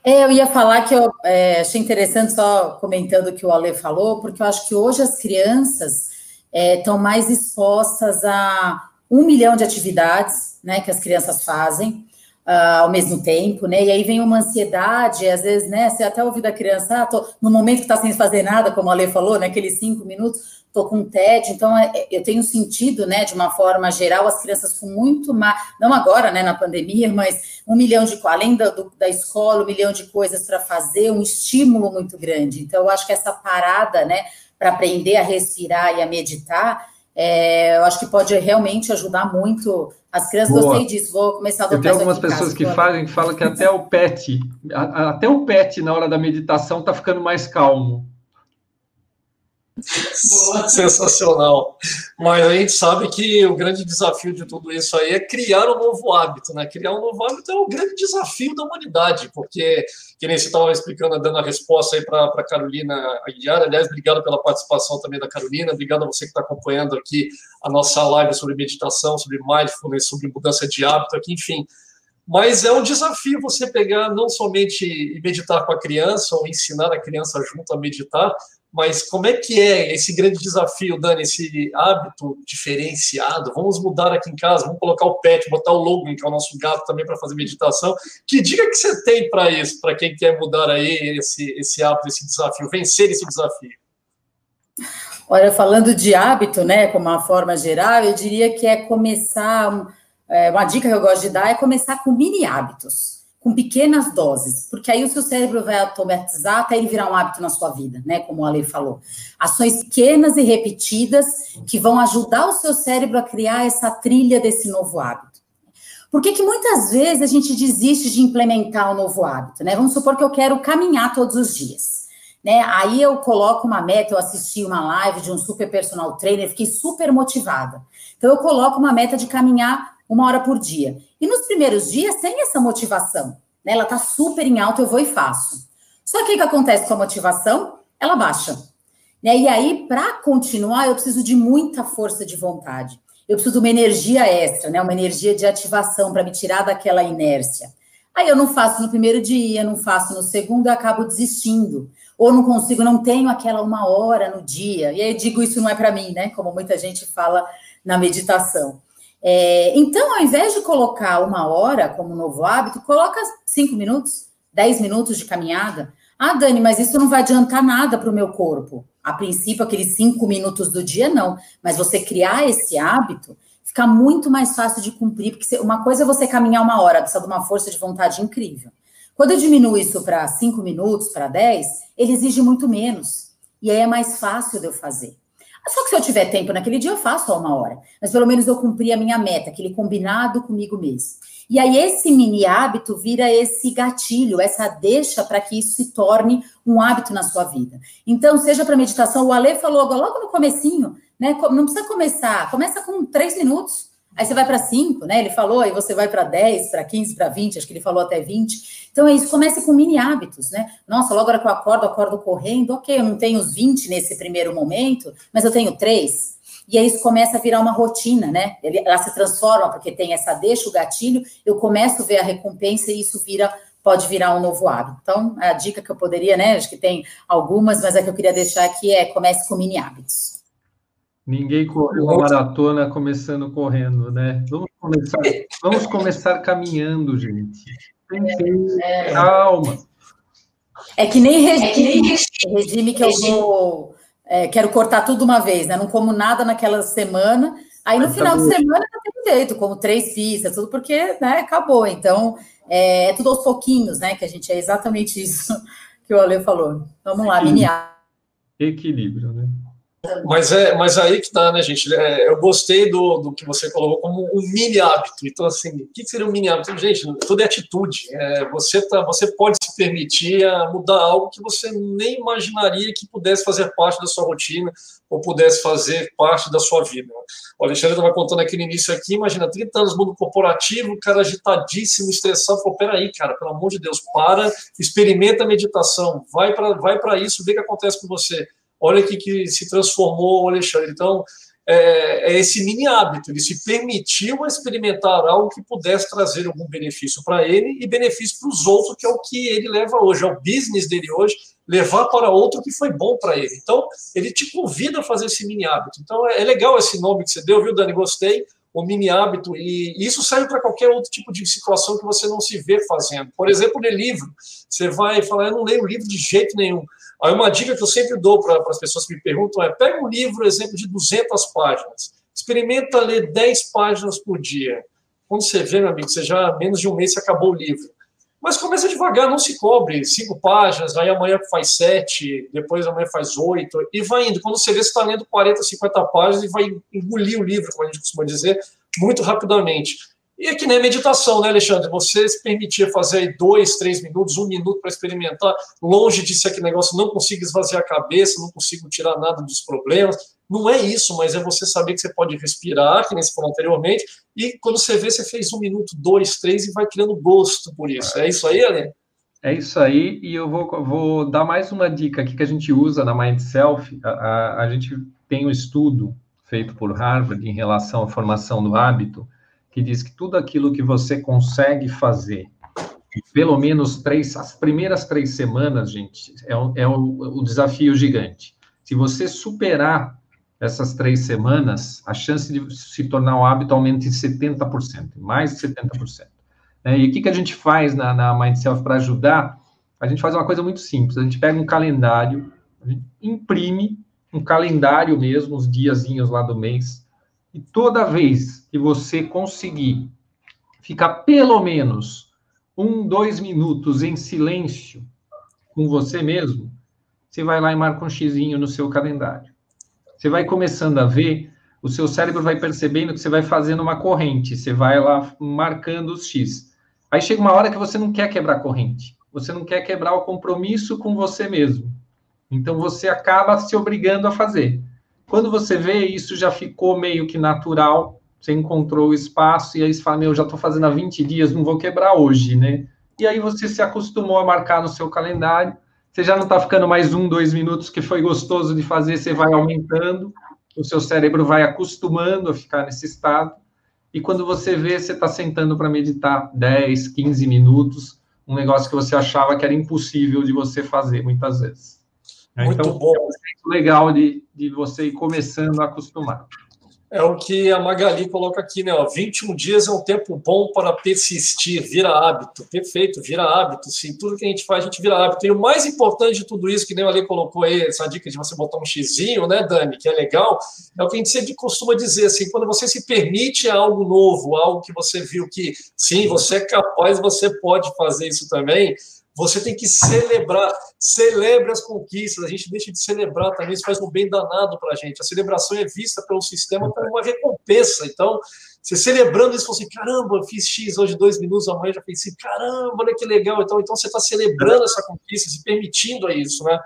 É, eu ia falar que eu é, achei interessante, só comentando o que o Ale falou, porque eu acho que hoje as crianças estão é, mais expostas a um milhão de atividades né, que as crianças fazem uh, ao mesmo tempo, né? E aí vem uma ansiedade, às vezes, né? Você até ouve da criança, ah, tô, no momento que está sem fazer nada, como a Lê falou, naqueles né, cinco minutos, tô com TED, então é, é, eu tenho sentido, né, de uma forma geral, as crianças com muito mais, não agora, né, na pandemia, mas um milhão de, além da, do, da escola, um milhão de coisas para fazer, um estímulo muito grande. Então, eu acho que essa parada, né, para aprender a respirar e a meditar, é, eu acho que pode realmente ajudar muito as crianças. Boa. Gostei disso, vou começar a adotar Tem algumas pessoas que fazem, que falam que até o pet, até o pet na hora da meditação está ficando mais calmo. Sensacional. Mas a gente sabe que o grande desafio de tudo isso aí é criar um novo hábito, né? Criar um novo hábito é o grande desafio da humanidade, porque, que nem você estava explicando, dando a resposta aí para a Carolina Aguiar. Aliás, obrigado pela participação também da Carolina, obrigado a você que está acompanhando aqui a nossa live sobre meditação, sobre mindfulness, sobre mudança de hábito aqui, enfim. Mas é um desafio você pegar não somente meditar com a criança ou ensinar a criança junto a meditar, mas como é que é esse grande desafio, Dani, esse hábito diferenciado? Vamos mudar aqui em casa, vamos colocar o pet, botar o Logan, que é o nosso gato também para fazer meditação. Que dica que você tem para isso, para quem quer mudar aí esse, esse hábito, esse desafio, vencer esse desafio? Olha, falando de hábito, né, como uma forma geral, eu diria que é começar, é, uma dica que eu gosto de dar é começar com mini hábitos com pequenas doses, porque aí o seu cérebro vai automatizar até ele virar um hábito na sua vida, né? Como a lei falou. Ações pequenas e repetidas que vão ajudar o seu cérebro a criar essa trilha desse novo hábito. Por que, que muitas vezes a gente desiste de implementar o um novo hábito, né? Vamos supor que eu quero caminhar todos os dias. Né? Aí eu coloco uma meta, eu assisti uma live de um super personal trainer, fiquei super motivada. Então eu coloco uma meta de caminhar uma hora por dia. E nos primeiros dias tem essa motivação, né? Ela tá super em alta, eu vou e faço. Só que o que acontece com a motivação? Ela baixa. Né? E aí, para continuar, eu preciso de muita força de vontade. Eu preciso de uma energia extra, né? uma energia de ativação para me tirar daquela inércia. Aí eu não faço no primeiro dia, não faço no segundo, acabo desistindo. Ou não consigo, não tenho aquela uma hora no dia. E aí digo isso não é para mim, né? Como muita gente fala na meditação. É, então, ao invés de colocar uma hora como novo hábito, coloca cinco minutos, dez minutos de caminhada. Ah, Dani, mas isso não vai adiantar nada para o meu corpo. A princípio, aqueles cinco minutos do dia, não. Mas você criar esse hábito fica muito mais fácil de cumprir, porque uma coisa é você caminhar uma hora, precisa de uma força de vontade incrível. Quando eu diminuo isso para cinco minutos, para dez, ele exige muito menos. E aí é mais fácil de eu fazer. Só que se eu tiver tempo naquele dia, eu faço só uma hora. Mas pelo menos eu cumpri a minha meta, aquele combinado comigo mesmo. E aí esse mini hábito vira esse gatilho, essa deixa para que isso se torne um hábito na sua vida. Então, seja para meditação, o Ale falou logo no comecinho, né? Não precisa começar, começa com três minutos. Aí você vai para cinco, né? Ele falou, aí você vai para 10, para 15, para 20, acho que ele falou até 20. Então é isso, comece com mini hábitos, né? Nossa, logo agora que eu acordo, acordo correndo, ok, eu não tenho os 20 nesse primeiro momento, mas eu tenho três e aí isso começa a virar uma rotina, né? Ela se transforma porque tem essa deixa, o gatilho, eu começo a ver a recompensa e isso vira pode virar um novo hábito. Então, a dica que eu poderia, né? Acho que tem algumas, mas a que eu queria deixar aqui é comece com mini hábitos. Ninguém correu uma maratona começando correndo, né? Vamos começar, vamos começar caminhando, gente. É, é. Calma. É que nem regime, é que, nem regime que eu vou é, quero cortar tudo uma vez, né? Não como nada naquela semana. Aí no tá final de semana não tem jeito, como três pizzas, tudo porque né, acabou. Então, é, é, tudo aos pouquinhos, né? Que a gente é exatamente isso que o Ale falou. Vamos lá, mini Equilíbrio, né? Mas é, mas aí que tá, né, gente? É, eu gostei do, do que você colocou como um mini hábito. Então, assim, o que seria um mini hábito? Gente, tudo é atitude. É, você, tá, você pode se permitir mudar algo que você nem imaginaria que pudesse fazer parte da sua rotina ou pudesse fazer parte da sua vida. O Alexandre estava contando aquele início aqui, imagina, 30 anos no mundo corporativo, cara agitadíssimo, estressado, falou, peraí, cara, pelo amor de Deus, para, experimenta a meditação, vai para vai isso, vê o que acontece com você Olha que, que se transformou Alexandre. Então, é, é, esse mini hábito, ele se permitiu experimentar algo que pudesse trazer algum benefício para ele e benefício para os outros, que é o que ele leva hoje, é o business dele hoje, levar para outro que foi bom para ele. Então, ele te convida a fazer esse mini hábito. Então, é, é legal esse nome que você deu, viu, Dani? Gostei. O mini hábito, e isso serve para qualquer outro tipo de situação que você não se vê fazendo. Por exemplo, ler livro. Você vai falar, eu não leio livro de jeito nenhum. Aí uma dica que eu sempre dou para as pessoas que me perguntam é: pega um livro, exemplo, de 200 páginas, experimenta ler 10 páginas por dia. Quando você vê, meu amigo, você já menos de um mês você acabou o livro. Mas começa devagar, não se cobre. Cinco páginas, aí amanhã faz sete, depois amanhã faz oito, e vai indo. Quando você vê, você está lendo 40, 50 páginas e vai engolir o livro, como a gente costuma dizer, muito rapidamente. E é que nem meditação, né, Alexandre? Você se permitir fazer dois, três minutos, um minuto para experimentar, longe ser aquele negócio, não consigo esvaziar a cabeça, não consigo tirar nada dos problemas. Não é isso, mas é você saber que você pode respirar, que nem você falou anteriormente, e quando você vê, você fez um minuto, dois, três, e vai criando gosto por isso. É isso aí, Ale? É isso aí, e eu vou, vou dar mais uma dica aqui que a gente usa na Mind Self. A, a, a gente tem um estudo feito por Harvard em relação à formação do hábito, que diz que tudo aquilo que você consegue fazer, pelo menos três, as primeiras três semanas, gente, é, um, é um desafio gigante. Se você superar essas três semanas, a chance de se tornar um hábito aumenta em 70%, mais de 70%. É, e o que, que a gente faz na, na Mindself para ajudar? A gente faz uma coisa muito simples, a gente pega um calendário, imprime um calendário mesmo, os diazinhos lá do mês, e toda vez que você conseguir ficar pelo menos um, dois minutos em silêncio com você mesmo, você vai lá e marca um xizinho no seu calendário. Você vai começando a ver, o seu cérebro vai percebendo que você vai fazendo uma corrente, você vai lá marcando os X. Aí chega uma hora que você não quer quebrar a corrente, você não quer quebrar o compromisso com você mesmo. Então você acaba se obrigando a fazer. Quando você vê, isso já ficou meio que natural, você encontrou o espaço, e aí você fala, meu, já estou fazendo há 20 dias, não vou quebrar hoje, né? E aí você se acostumou a marcar no seu calendário, você já não está ficando mais um, dois minutos que foi gostoso de fazer, você vai aumentando, o seu cérebro vai acostumando a ficar nesse estado, e quando você vê, você está sentando para meditar 10, 15 minutos, um negócio que você achava que era impossível de você fazer muitas vezes. Muito então, bom. É um legal de, de você ir começando a acostumar. É o que a Magali coloca aqui, né? Ó, 21 dias é um tempo bom para persistir, vira hábito. Perfeito, vira hábito. Sim, tudo que a gente faz, a gente vira hábito. E o mais importante de tudo isso, que nem o Ale colocou aí, essa dica de você botar um xizinho, né, Dani, que é legal, é o que a gente sempre costuma dizer, assim, quando você se permite algo novo, algo que você viu que, sim, você é capaz, você pode fazer isso também, você tem que celebrar, celebre as conquistas. A gente deixa de celebrar também, isso faz um bem danado para a gente. A celebração é vista pelo sistema como uma recompensa. Então, você celebrando isso, você assim, caramba, fiz X hoje, dois minutos, amanhã já fiz caramba, olha que legal. Então, então você está celebrando essa conquista, se permitindo a isso, né?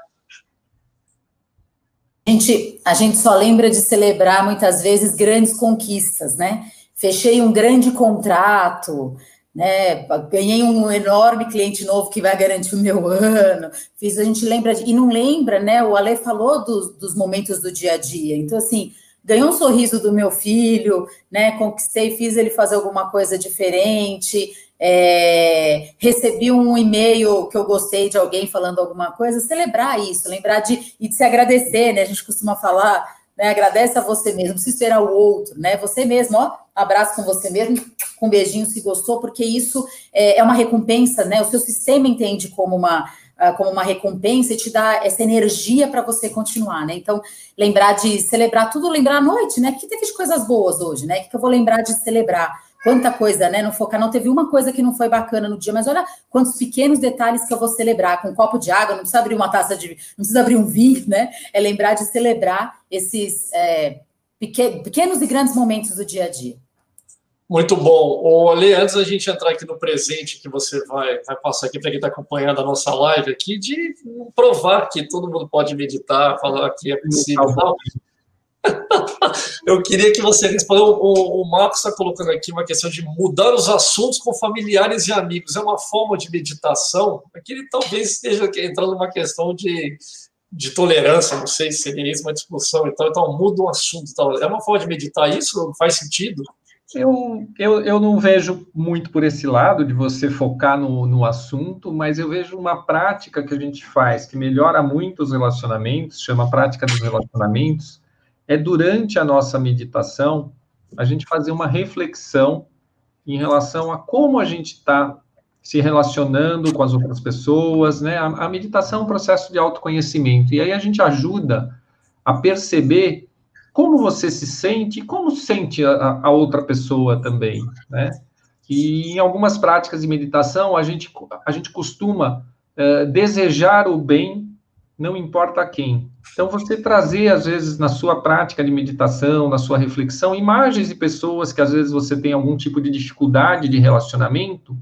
A gente, a gente só lembra de celebrar muitas vezes grandes conquistas, né? Fechei um grande contrato, né? Ganhei um enorme cliente novo que vai garantir o meu ano. Fiz, a gente lembra de, e não lembra, né? O Ale falou dos, momentos do dia a dia. Então, assim, ganhou um sorriso do meu filho, né? Conquistei, fiz ele fazer alguma coisa diferente. É, recebi um e-mail que eu gostei de alguém falando alguma coisa, celebrar isso, lembrar de e de se agradecer, né? A gente costuma falar né? Agradece a você mesmo, precisa ser ao outro, né? Você mesmo, ó, abraço com você mesmo, com um beijinho se gostou, porque isso é, é uma recompensa, né? O seu sistema entende como uma ah, como uma recompensa e te dá essa energia para você continuar, né? Então, lembrar de celebrar tudo, lembrar à noite, né? Que teve de coisas boas hoje, né? que eu vou lembrar de celebrar? Quanta coisa, né? Não focar, não teve uma coisa que não foi bacana no dia, mas olha quantos pequenos detalhes que eu vou celebrar com um copo de água, não precisa abrir uma taça de. não precisa abrir um vinho, né? É lembrar de celebrar esses é, pequenos e grandes momentos do dia a dia. Muito bom. O Ale, antes da gente entrar aqui no presente que você vai, vai passar aqui para quem está acompanhando a nossa live aqui, de provar que todo mundo pode meditar, falar que é possível. Eu queria que você respondesse. O, o Marcos está colocando aqui uma questão de mudar os assuntos com familiares e amigos. É uma forma de meditação? Aqui ele talvez esteja entrando numa questão de, de tolerância, não sei se seria isso uma discussão. Então, então muda o assunto. Então, é uma forma de meditar isso? Faz sentido? Eu, eu, eu não vejo muito por esse lado de você focar no, no assunto, mas eu vejo uma prática que a gente faz que melhora muito os relacionamentos, chama prática dos relacionamentos, é durante a nossa meditação a gente fazer uma reflexão em relação a como a gente está se relacionando com as outras pessoas, né? A, a, meditação é um processo de autoconhecimento e aí a gente ajuda a perceber como você se sente e como sente a, a outra pessoa também, né? E em algumas práticas de meditação a gente a gente costuma uh, desejar o bem não importa quem. Então, você trazer, às vezes, na sua prática de meditação, na sua reflexão, imagens de pessoas que, às vezes, você tem algum tipo de dificuldade de relacionamento,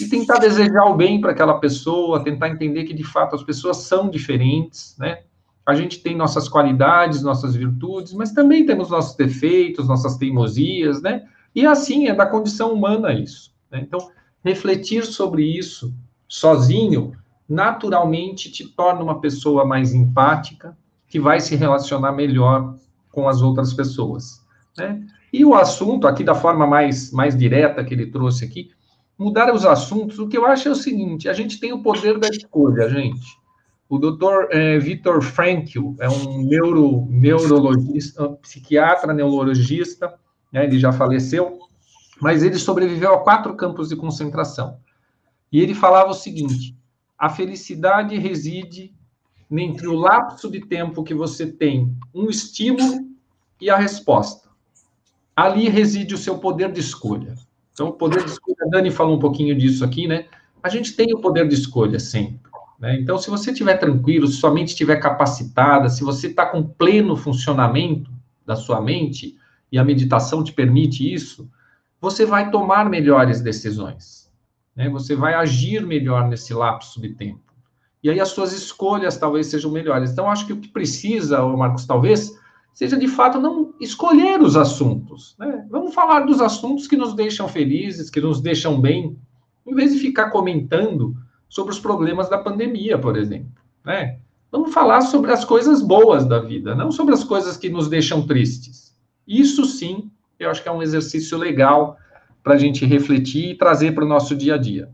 e tentar desejar o bem para aquela pessoa, tentar entender que, de fato, as pessoas são diferentes, né? A gente tem nossas qualidades, nossas virtudes, mas também temos nossos defeitos, nossas teimosias, né? E assim, é da condição humana isso. Né? Então, refletir sobre isso sozinho naturalmente te torna uma pessoa mais empática, que vai se relacionar melhor com as outras pessoas. Né? E o assunto, aqui da forma mais, mais direta que ele trouxe aqui, mudar os assuntos, o que eu acho é o seguinte, a gente tem o poder da escolha, gente. O doutor é, Victor Frankl é um neuro, neurologista, psiquiatra neurologista, né, ele já faleceu, mas ele sobreviveu a quatro campos de concentração. E ele falava o seguinte, a felicidade reside entre o lapso de tempo que você tem um estímulo e a resposta. Ali reside o seu poder de escolha. Então, o poder de escolha, a Dani falou um pouquinho disso aqui, né? A gente tem o poder de escolha sempre. Né? Então, se você estiver tranquilo, se sua mente estiver capacitada, se você está com pleno funcionamento da sua mente, e a meditação te permite isso, você vai tomar melhores decisões né? Você vai agir melhor nesse lapso de tempo. E aí as suas escolhas talvez sejam melhores. Então, acho que o que precisa, Marcos, talvez, seja de fato não escolher os assuntos. Né? Vamos falar dos assuntos que nos deixam felizes, que nos deixam bem, em vez de ficar comentando sobre os problemas da pandemia, por exemplo. né? Vamos falar sobre as coisas boas da vida, não sobre as coisas que nos deixam tristes. Isso sim, eu acho que é um exercício legal para a gente refletir e trazer para o nosso dia a dia.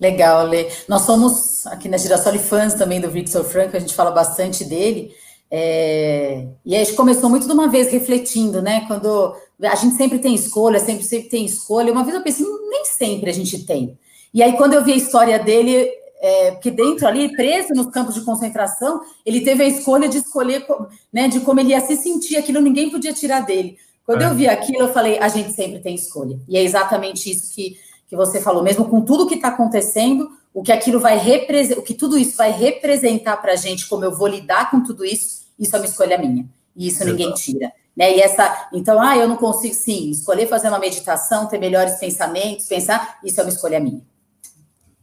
Legal, Lê. Nós somos aqui na Girassol fãs também do Victor Franco, a gente fala bastante dele. É... E a gente começou muito de uma vez refletindo, né? Quando a gente sempre tem escolha, sempre, sempre tem escolha. Uma vez eu pensei, nem sempre a gente tem. E aí, quando eu vi a história dele, é, porque dentro ali, preso nos campos de concentração, ele teve a escolha de escolher, né, de como ele ia se sentir, aquilo ninguém podia tirar dele. Quando é. eu vi aquilo, eu falei, a gente sempre tem escolha. E é exatamente isso que, que você falou, mesmo com tudo que está acontecendo, o que aquilo vai representar, o que tudo isso vai representar para a gente, como eu vou lidar com tudo isso, isso é uma escolha minha. E isso Exato. ninguém tira. Né? E essa, então, ah, eu não consigo, sim, escolher fazer uma meditação, ter melhores pensamentos, pensar, isso é uma escolha minha.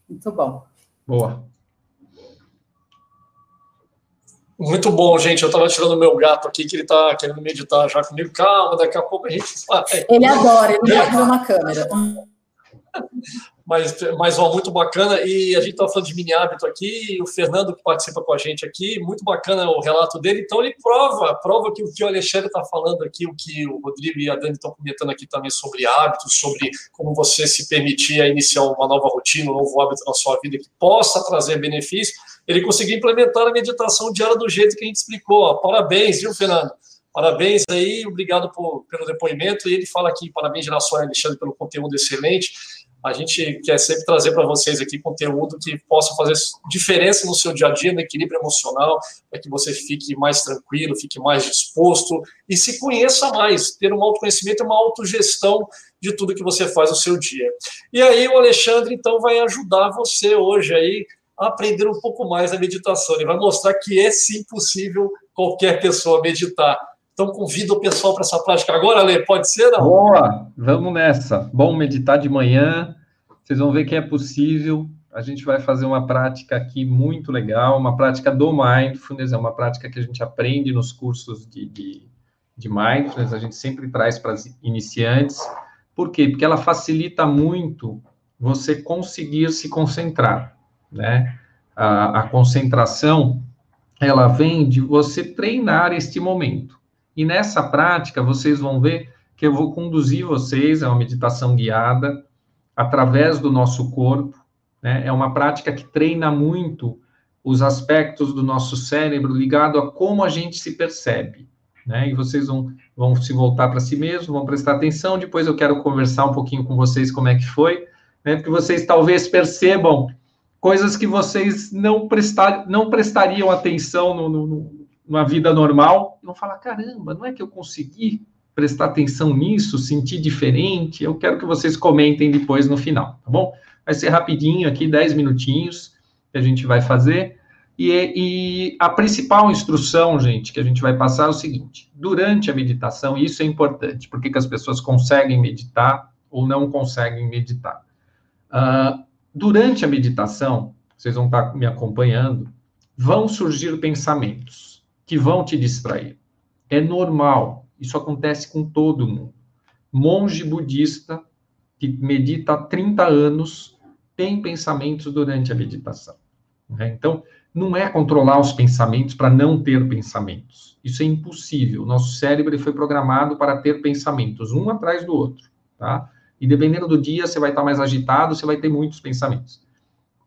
Muito bom. Boa. Muito bom, gente. Eu estava tirando meu gato aqui, que ele está querendo meditar já comigo. Calma, daqui a pouco a gente vai. Ele adora, ele não ver uma câmera. Mas, mas ó, muito bacana. E a gente estava falando de mini hábito aqui, o Fernando que participa com a gente aqui, muito bacana o relato dele. Então ele prova, prova que o que o Alexandre está falando aqui, o que o Rodrigo e a Dani estão comentando aqui também sobre hábitos, sobre como você se permitir a iniciar uma nova rotina, um novo hábito na sua vida que possa trazer benefício. Ele conseguiu implementar a meditação diária do jeito que a gente explicou. Ó. Parabéns, viu, Fernando? Parabéns aí, obrigado por, pelo depoimento. E ele fala aqui, parabéns, Geração Alexandre, pelo conteúdo excelente. A gente quer sempre trazer para vocês aqui conteúdo que possa fazer diferença no seu dia a dia, no equilíbrio emocional, para que você fique mais tranquilo, fique mais disposto e se conheça mais. Ter um autoconhecimento é uma autogestão de tudo que você faz no seu dia. E aí o Alexandre, então, vai ajudar você hoje aí a aprender um pouco mais a meditação. Ele vai mostrar que é sim possível qualquer pessoa meditar então, convido o pessoal para essa prática agora, Lê, pode ser? Não? Boa, vamos nessa. Bom meditar de manhã, vocês vão ver que é possível. A gente vai fazer uma prática aqui muito legal, uma prática do Mindfulness, é uma prática que a gente aprende nos cursos de, de, de Mindfulness, a gente sempre traz para iniciantes. Por quê? Porque ela facilita muito você conseguir se concentrar, né? A, a concentração, ela vem de você treinar este momento. E nessa prática, vocês vão ver que eu vou conduzir vocês a uma meditação guiada através do nosso corpo. Né? É uma prática que treina muito os aspectos do nosso cérebro ligado a como a gente se percebe. Né? E vocês vão, vão se voltar para si mesmos, vão prestar atenção. Depois eu quero conversar um pouquinho com vocês como é que foi, né? porque vocês talvez percebam coisas que vocês não, prestar, não prestariam atenção no, no, numa vida normal, e vão falar: caramba, não é que eu consegui prestar atenção nisso, sentir diferente? Eu quero que vocês comentem depois no final, tá bom? Vai ser rapidinho aqui, 10 minutinhos que a gente vai fazer. E, e, a principal instrução, gente, que a gente vai passar é o seguinte: durante a meditação, isso é importante, porque que as pessoas conseguem meditar ou não conseguem meditar. Uh, durante a meditação, vocês vão estar me acompanhando, vão surgir pensamentos que vão te distrair. É normal, isso acontece com todo mundo. Monge budista que medita há 30 anos tem pensamentos durante a meditação. Né? Então, não é controlar os pensamentos para não ter pensamentos. Isso é impossível. Nosso cérebro foi programado para ter pensamentos, um atrás do outro, tá? E dependendo do dia, você vai estar mais agitado, você vai ter muitos pensamentos.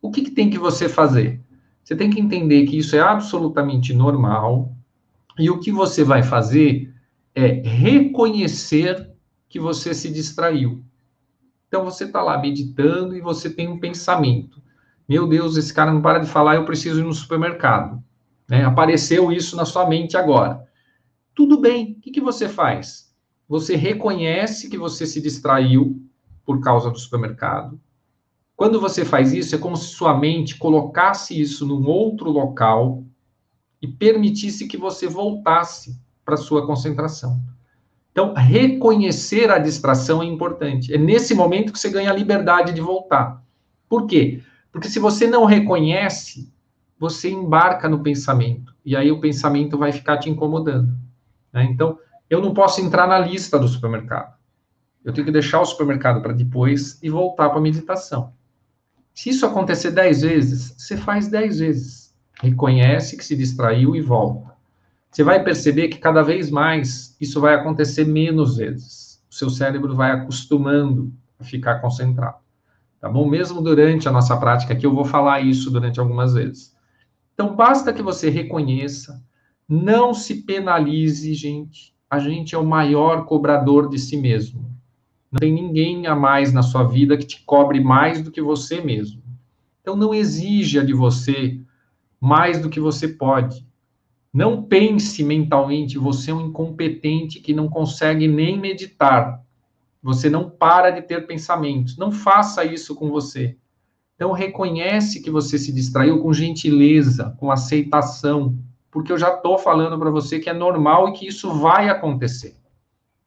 O que, que tem que você fazer? Você tem que entender que isso é absolutamente normal. E o que você vai fazer é reconhecer que você se distraiu. Então você está lá meditando e você tem um pensamento. Meu Deus, esse cara não para de falar, eu preciso ir no supermercado. Né? Apareceu isso na sua mente agora. Tudo bem, o que, que você faz? Você reconhece que você se distraiu por causa do supermercado. Quando você faz isso, é como se sua mente colocasse isso num outro local e permitisse que você voltasse para sua concentração. Então, reconhecer a distração é importante. É nesse momento que você ganha a liberdade de voltar. Por quê? Porque se você não reconhece, você embarca no pensamento. E aí o pensamento vai ficar te incomodando. Né? Então, eu não posso entrar na lista do supermercado. Eu tenho que deixar o supermercado para depois e voltar para a meditação. Se isso acontecer dez vezes, você faz dez vezes. reconhece que se distraiu e volta. Você vai perceber que cada vez mais isso vai acontecer menos vezes. O seu cérebro vai acostumando a ficar concentrado. Tá bom? Mesmo durante a nossa prática aqui, eu vou falar isso durante algumas vezes. Então, basta que você reconheça, não se penalize, gente. A gente é o maior cobrador de si mesmo. Não tem ninguém a mais na sua vida que te cobre mais do que você mesmo. Então, não exija de você mais do que você pode. Não pense mentalmente, você é um incompetente que não consegue nem meditar. Você não para de ter pensamentos. Não faça isso com você. Então reconhece que você se distraiu com gentileza, com aceitação, porque eu já estou falando para você que é normal e que isso vai acontecer.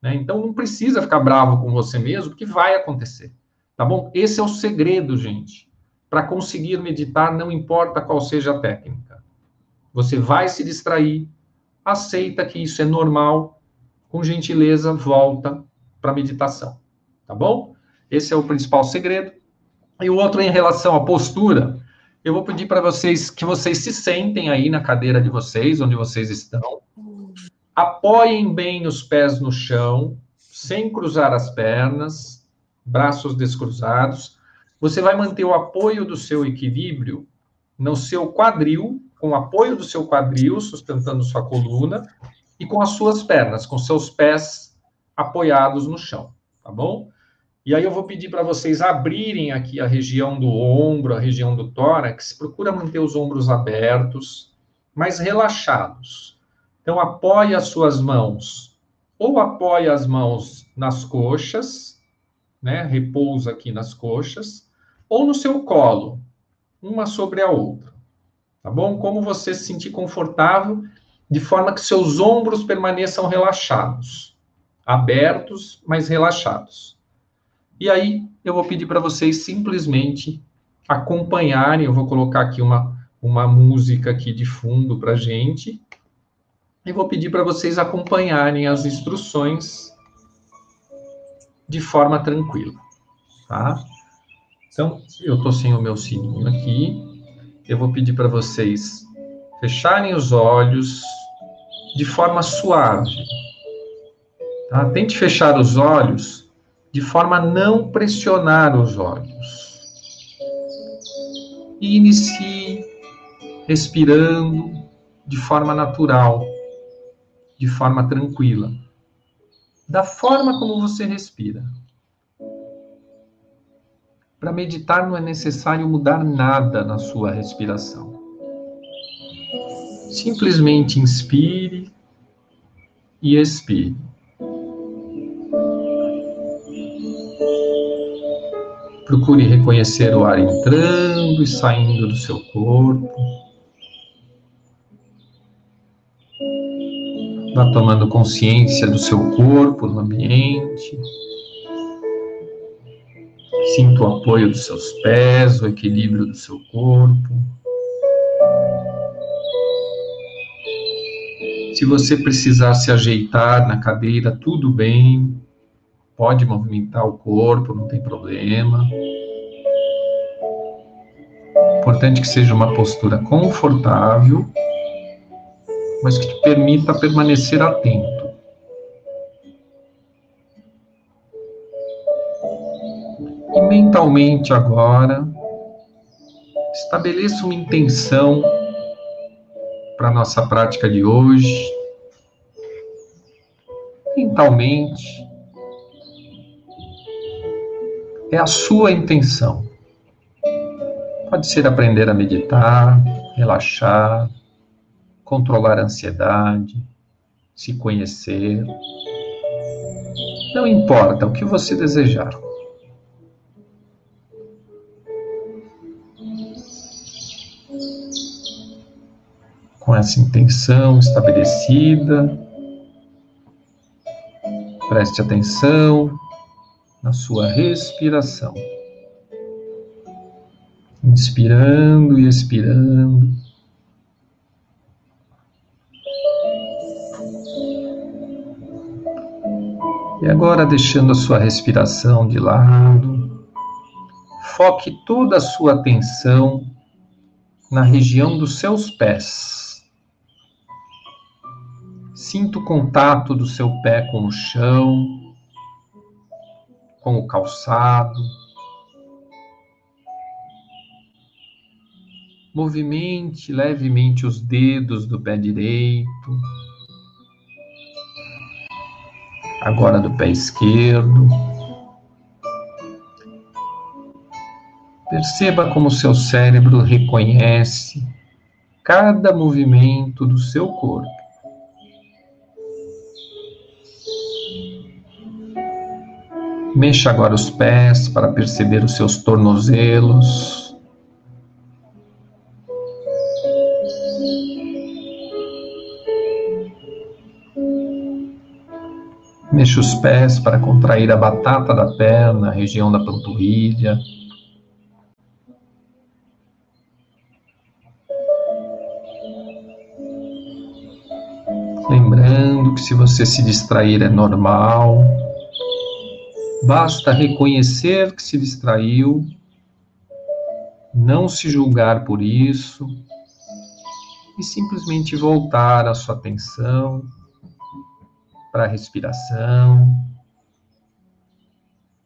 Né? Então não precisa ficar bravo com você mesmo, porque vai acontecer. Tá bom? Esse é o segredo, gente. Para conseguir meditar, não importa qual seja a técnica. Você vai se distrair, aceita que isso é normal, com gentileza, volta para meditação, tá bom? Esse é o principal segredo. E o outro em relação à postura, eu vou pedir para vocês que vocês se sentem aí na cadeira de vocês, onde vocês estão. Apoiem bem os pés no chão, sem cruzar as pernas, braços descruzados. Você vai manter o apoio do seu equilíbrio no seu quadril, com o apoio do seu quadril, sustentando sua coluna, e com as suas pernas, com seus pés apoiados no chão, tá bom? E aí eu vou pedir para vocês abrirem aqui a região do ombro, a região do tórax, procura manter os ombros abertos, mas relaxados. Então apoie as suas mãos, ou apoie as mãos nas coxas, né? Repousa aqui nas coxas, ou no seu colo, uma sobre a outra. Tá bom? Como você se sentir confortável, de forma que seus ombros permaneçam relaxados abertos, mas relaxados. E aí eu vou pedir para vocês simplesmente acompanharem, eu vou colocar aqui uma, uma música aqui de fundo para gente, e vou pedir para vocês acompanharem as instruções de forma tranquila, tá? Então, eu estou sem o meu sininho aqui, eu vou pedir para vocês fecharem os olhos de forma suave, Tá? Tente fechar os olhos de forma a não pressionar os olhos. E inicie respirando de forma natural, de forma tranquila, da forma como você respira. Para meditar não é necessário mudar nada na sua respiração. Simplesmente inspire e expire. Procure reconhecer o ar entrando e saindo do seu corpo. Vá tomando consciência do seu corpo no ambiente. Sinta o apoio dos seus pés, o equilíbrio do seu corpo. Se você precisar se ajeitar na cadeira, tudo bem pode movimentar o corpo, não tem problema. Importante que seja uma postura confortável, mas que te permita permanecer atento. E mentalmente agora, estabeleça uma intenção para a nossa prática de hoje. Mentalmente, é a sua intenção. Pode ser aprender a meditar, relaxar, controlar a ansiedade, se conhecer. Não importa o que você desejar. Com essa intenção estabelecida, preste atenção na sua respiração. Inspirando e expirando. E agora, deixando a sua respiração de lado, foque toda a sua atenção na região dos seus pés. Sinta o contato do seu pé com o chão, com o calçado. Movimente levemente os dedos do pé direito, agora do pé esquerdo. Perceba como seu cérebro reconhece cada movimento do seu corpo. Mexa agora os pés para perceber os seus tornozelos. Mexa os pés para contrair a batata da perna, a região da panturrilha. Lembrando que se você se distrair é normal, basta reconhecer que se distraiu, não se julgar por isso. E simplesmente voltar a sua atenção para a respiração,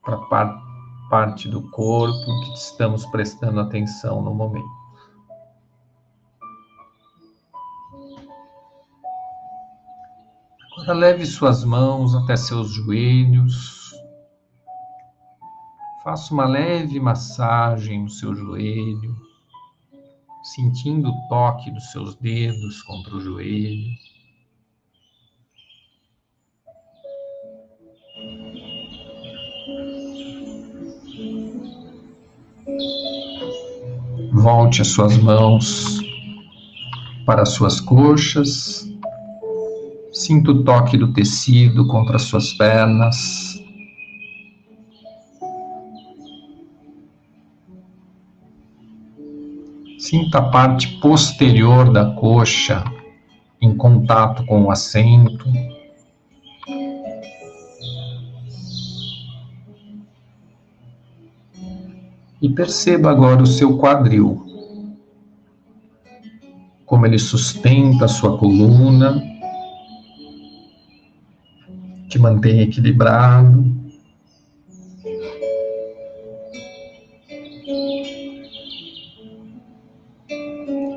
para a parte do corpo que estamos prestando atenção no momento. Agora leve suas mãos até seus joelhos. Faça uma leve massagem no seu joelho, sentindo o toque dos seus dedos contra o joelho. Volte as suas mãos para as suas coxas Sinta o toque do tecido contra as suas pernas. Sinta a parte posterior da coxa em contato com o assento. E perceba agora o seu quadril, como ele sustenta a sua coluna te mantém equilibrado.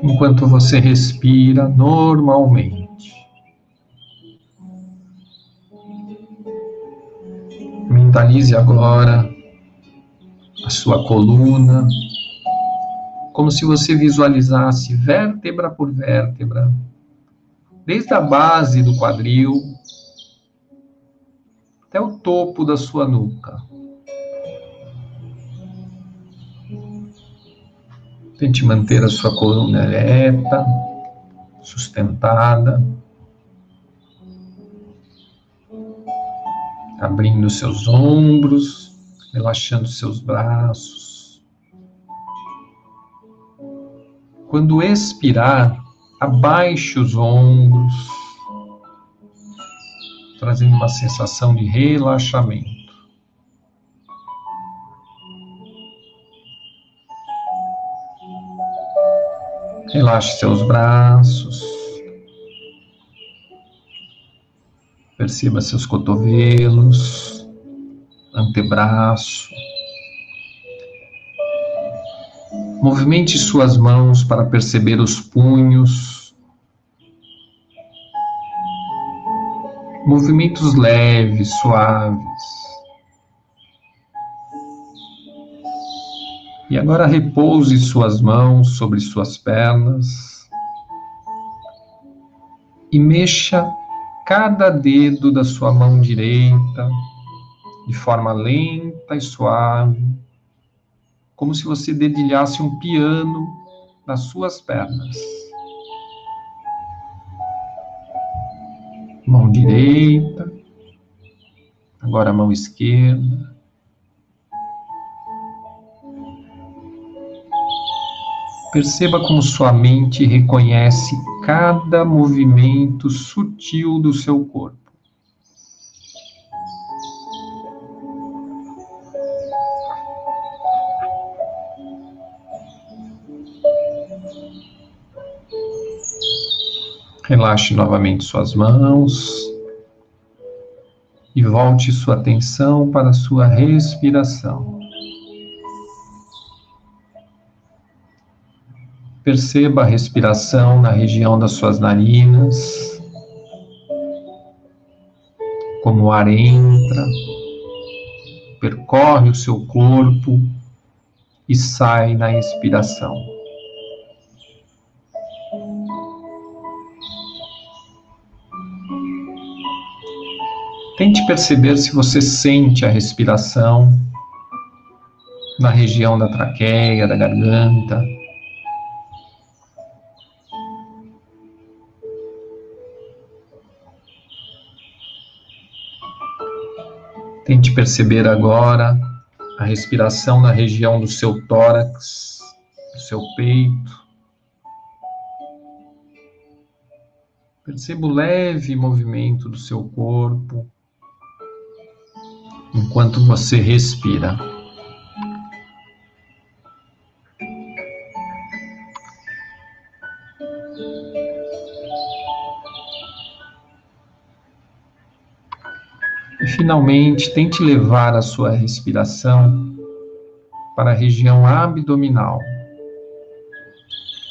Enquanto você respira normalmente. Mentalize agora a sua coluna, como se você visualizasse vértebra por vértebra, desde a base do quadril até o topo da sua nuca. Tente manter a sua coluna ereta, sustentada, abrindo seus ombros, relaxando seus braços. Quando expirar, abaixe os ombros trazendo uma sensação de relaxamento. Relaxe seus braços. Perceba seus cotovelos, antebraço. Movimente suas mãos para perceber os punhos, movimentos leves, suaves. E agora repouse suas mãos sobre suas pernas e mexa cada dedo da sua mão direita de forma lenta e suave, como se você dedilhasse um piano nas suas pernas. mão direita, agora a mão esquerda. Perceba como sua mente reconhece cada movimento sutil do seu corpo. Relaxe novamente suas mãos e volte sua atenção para a sua respiração. Perceba a respiração na região das suas narinas, como o ar entra, percorre o seu corpo e sai na expiração. Tente perceber se você sente a respiração na região da traqueia, da garganta. Tente perceber agora a respiração na região do seu tórax, do seu peito. Perceba o leve movimento do seu corpo enquanto você respira. E finalmente, tente levar a sua respiração para a região abdominal.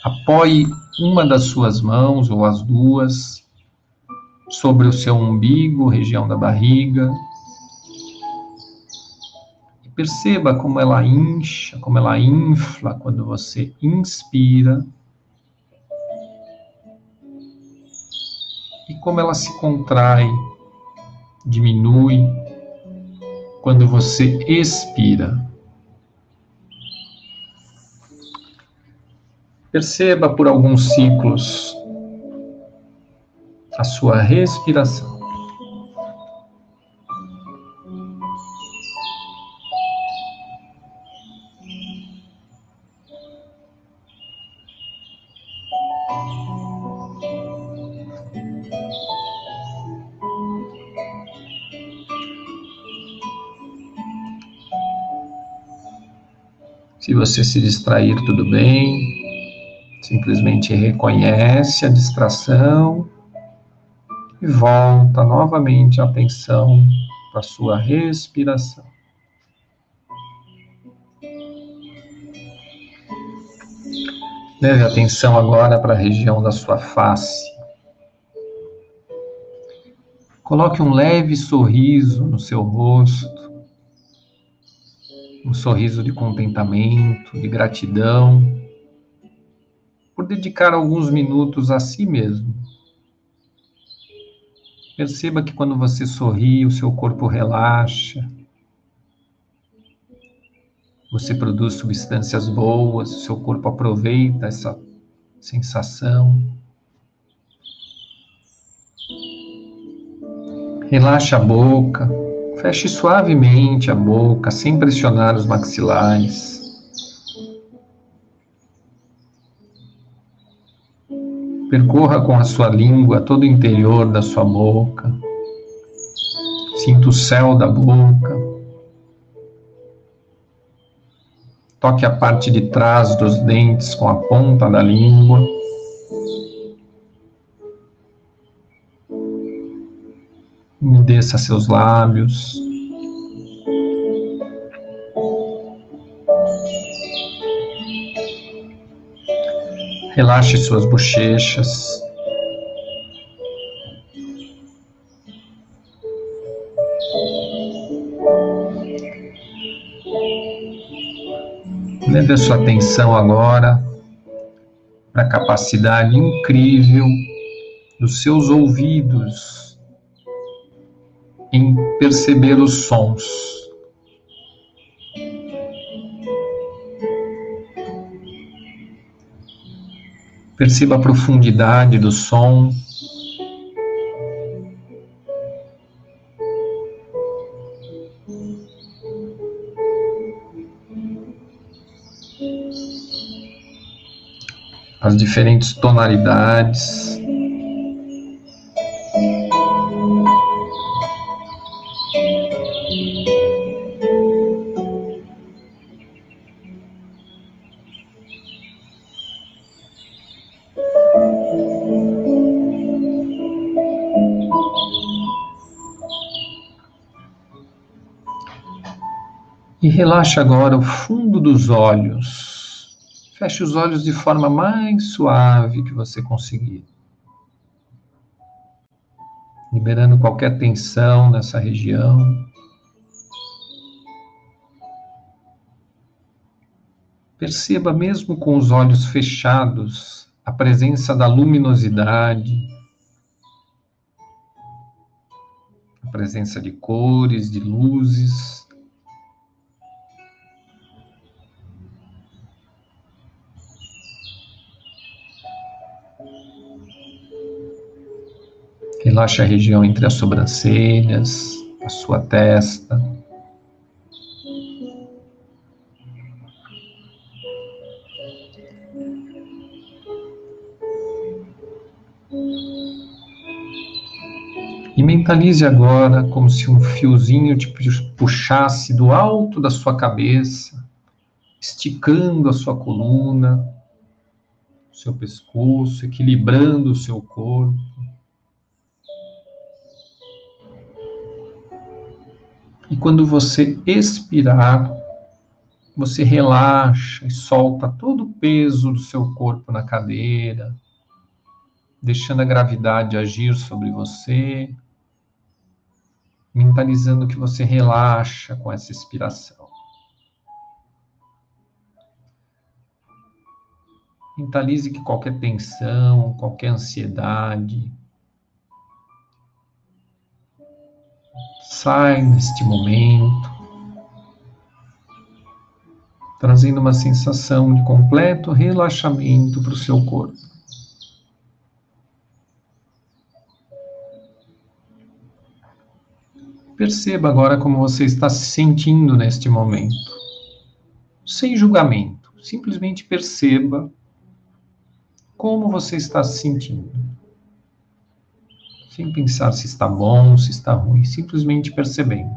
Apoie uma das suas mãos ou as duas sobre o seu umbigo, região da barriga, Perceba como ela incha, como ela infla quando você inspira. E como ela se contrai, diminui quando você expira. Perceba por alguns ciclos a sua respiração. Você se distrair, tudo bem. Simplesmente reconhece a distração e volta novamente a atenção para a sua respiração. Leve atenção agora para a região da sua face. Coloque um leve sorriso no seu rosto um sorriso de contentamento, de gratidão, por dedicar alguns minutos a si mesmo. Perceba que quando você sorri, o seu corpo relaxa, você produz substâncias boas, o seu corpo aproveita essa sensação. Relaxa a boca, Feche suavemente a boca, sem pressionar os maxilares. Percorra com a sua língua todo o interior da sua boca. Sinta o céu da boca. Toque a parte de trás dos dentes com a ponta da língua. Umedeça seus lábios. Relaxe suas bochechas. Leve a sua atenção agora para a capacidade incrível dos seus ouvidos em perceber os sons. Perceba a profundidade do som. As diferentes tonalidades. Relaxa agora o fundo dos olhos. Feche os olhos de forma mais suave que você conseguir. Liberando qualquer tensão nessa região. Perceba, mesmo com os olhos fechados, a presença da luminosidade, a presença de cores, de luzes. Relaxa a região entre as sobrancelhas, a sua testa. E mentalize agora como se um fiozinho te puxasse do alto da sua cabeça, esticando a sua coluna, seu pescoço, equilibrando o seu corpo. E quando você expirar, você relaxa e solta todo o peso do seu corpo na cadeira, deixando a gravidade agir sobre você, mentalizando que você relaxa com essa expiração. Mentalize que qualquer tensão, qualquer ansiedade, sai neste momento, trazendo uma sensação de completo relaxamento para o seu corpo. Perceba agora como você está se sentindo neste momento, sem julgamento, simplesmente perceba como você está se sentindo sem pensar se está bom, se está ruim, simplesmente percebendo.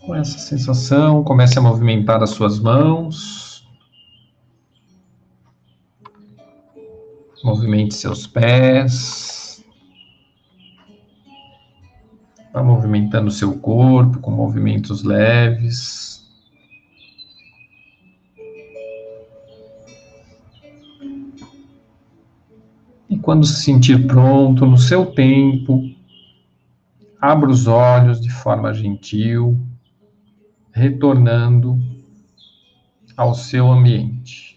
Com essa sensação, comece a movimentar as suas mãos. Movimente seus pés. Vá movimentando o seu corpo com movimentos leves. E quando se sentir pronto, no seu tempo, abra os olhos de forma gentil, retornando ao seu ambiente.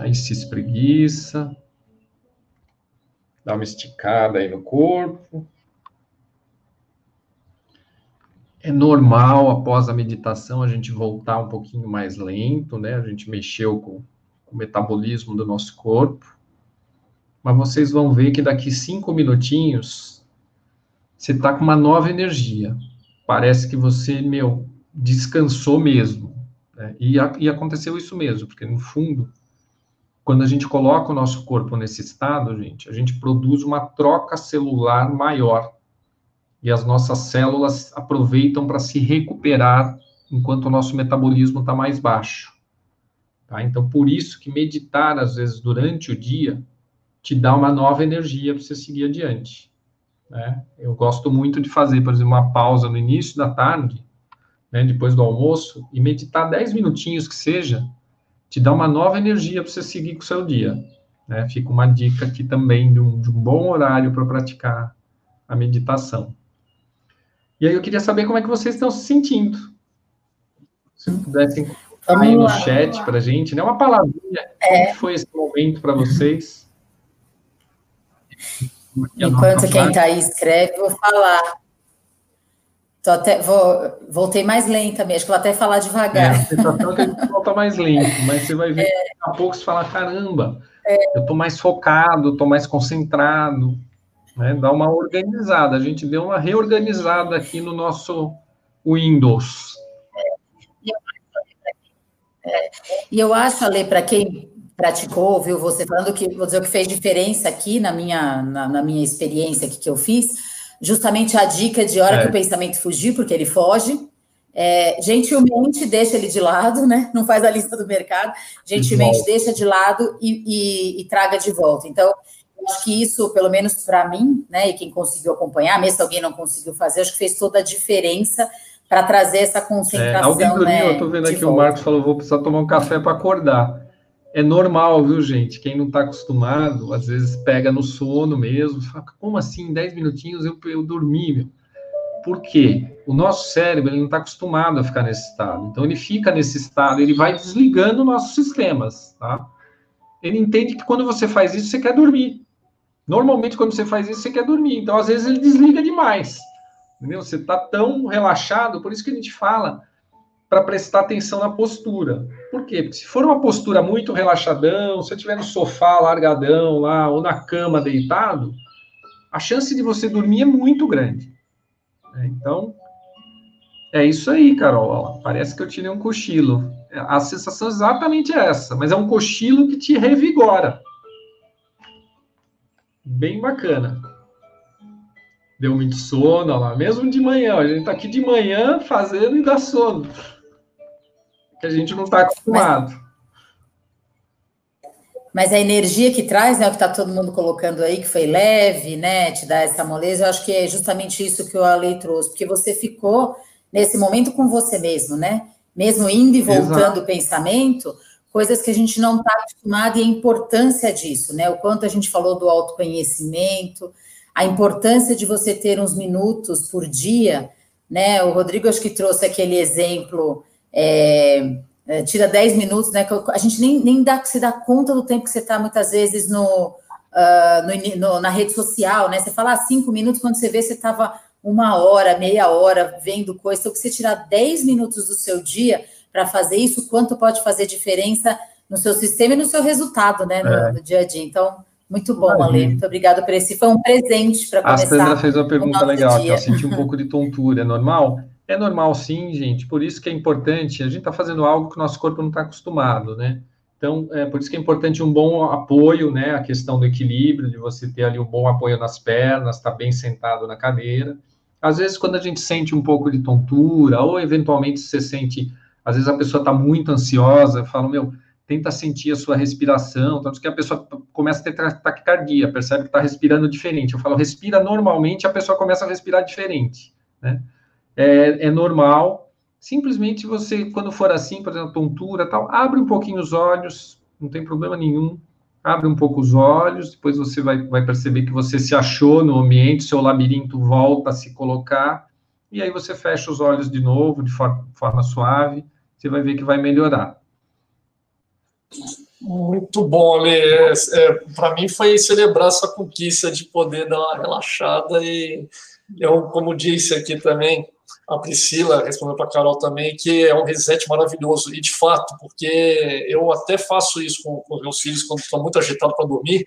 Aí se espreguiça. Dá uma esticada aí no corpo. É normal, após a meditação, a gente voltar um pouquinho mais lento, né? A gente mexeu com, o metabolismo do nosso corpo. Mas vocês vão ver que daqui cinco minutinhos, você tá com uma nova energia. Parece que você, meu, descansou mesmo. Né? E, e aconteceu isso mesmo, porque no fundo, quando a gente coloca o nosso corpo nesse estado, gente, a gente produz uma troca celular maior. E as nossas células aproveitam para se recuperar enquanto o nosso metabolismo está mais baixo. Tá? Então, por isso que meditar, às vezes, durante o dia, te dá uma nova energia para você seguir adiante. Né? Eu gosto muito de fazer, por exemplo, uma pausa no início da tarde, né, depois do almoço, e meditar 10 minutinhos que seja, te dá uma nova energia para você seguir com o seu dia. Né? Fica uma dica aqui também de um, de um bom horário para praticar a meditação. E aí eu queria saber como é que vocês estão se sentindo. Se pudessem aí no chat para a gente, né? Uma palavrinha. É. Como foi esse momento para vocês? Enquanto quem está aí escreve, vou falar. Tô até, vou, voltei mais lenta mesmo, vou até falar devagar. É, a sensação é que a gente volta mais lento, mas você vai ver é. que daqui a pouco você fala, caramba, é. eu estou mais focado, estou mais concentrado, né? Dá uma organizada, a gente deu uma reorganizada aqui no nosso Windows. É, e eu acho, Ale, para quem praticou, viu você falando que, vou dizer, o que fez diferença aqui na minha, na, na minha experiência que, que eu fiz, justamente a dica de hora é. que o pensamento fugir, porque ele foge. É, gentilmente deixa ele de lado, né? Não faz a lista do mercado, gentilmente deixa de lado e, e, e traga de volta. Então, acho que isso, pelo menos para mim, né, e quem conseguiu acompanhar, mesmo se alguém não conseguiu fazer, acho que fez toda a diferença para trazer essa concentração. É, alguém dormiu, né, eu estou vendo aqui o Marcos falou, vou precisar tomar um café para acordar. É normal, viu, gente? Quem não está acostumado, às vezes pega no sono mesmo, fala, como assim, em 10 minutinhos eu, eu dormi, meu? Por quê? O nosso cérebro ele não está acostumado a ficar nesse estado. Então ele fica nesse estado, ele vai desligando nossos sistemas, tá? Ele entende que quando você faz isso, você quer dormir. Normalmente, quando você faz isso, você quer dormir. Então, às vezes, ele desliga demais. Entendeu? Você está tão relaxado, por isso que a gente fala para prestar atenção na postura. Por quê? Porque se for uma postura muito relaxadão, se você estiver no sofá largadão lá, ou na cama deitado, a chance de você dormir é muito grande. Né? Então, é isso aí, Carol. Parece que eu tirei um cochilo. A sensação é exatamente essa, mas é um cochilo que te revigora bem bacana. Deu muito sono, lá, mesmo de manhã. A gente tá aqui de manhã fazendo e dá sono. Que a gente não está acostumado. Mas a energia que traz, né, o que está todo mundo colocando aí, que foi leve, né, te dá essa moleza, eu acho que é justamente isso que o Ale trouxe, porque você ficou nesse momento com você mesmo, né? Mesmo indo e voltando Exato. o pensamento, coisas que a gente não está acostumado e a importância disso, né? O quanto a gente falou do autoconhecimento, a importância de você ter uns minutos por dia, né? O Rodrigo acho que trouxe aquele exemplo, é, é, tira 10 minutos, né? A gente nem, nem dá, se dá conta do tempo que você está muitas vezes no, uh, no, no, na rede social, né? Você fala ah, cinco minutos, quando você vê, você estava uma hora, meia hora vendo coisa. Então, que você tirar 10 minutos do seu dia para fazer isso, quanto pode fazer diferença no seu sistema e no seu resultado, né, no, é. no dia a dia. Então, muito bom, Ale. Muito obrigado por esse. Foi um presente para começar. A Sandra fez uma pergunta legal, que eu senti um pouco de tontura. É normal? É normal, sim, gente. Por isso que é importante. A gente está fazendo algo que o nosso corpo não está acostumado, né? Então, é por isso que é importante um bom apoio, né? A questão do equilíbrio, de você ter ali um bom apoio nas pernas, estar tá bem sentado na cadeira. Às vezes, quando a gente sente um pouco de tontura, ou eventualmente você sente às vezes a pessoa está muito ansiosa, fala, meu, tenta sentir a sua respiração, tanto que a pessoa começa a ter taquicardia, percebe que está respirando diferente. Eu falo, respira normalmente, a pessoa começa a respirar diferente, né? É, é normal. Simplesmente você, quando for assim, por exemplo, tontura tal, abre um pouquinho os olhos, não tem problema nenhum. Abre um pouco os olhos, depois você vai, vai perceber que você se achou no ambiente, seu labirinto volta a se colocar, e aí você fecha os olhos de novo, de forma, forma suave, você vai ver que vai melhorar. Muito bom, Ale. É, é, Para mim foi celebrar essa conquista de poder dar uma relaxada e eu, como disse aqui também, a Priscila respondeu para a Carol também que é um reset maravilhoso e de fato, porque eu até faço isso com, com meus filhos quando estou muito agitado para dormir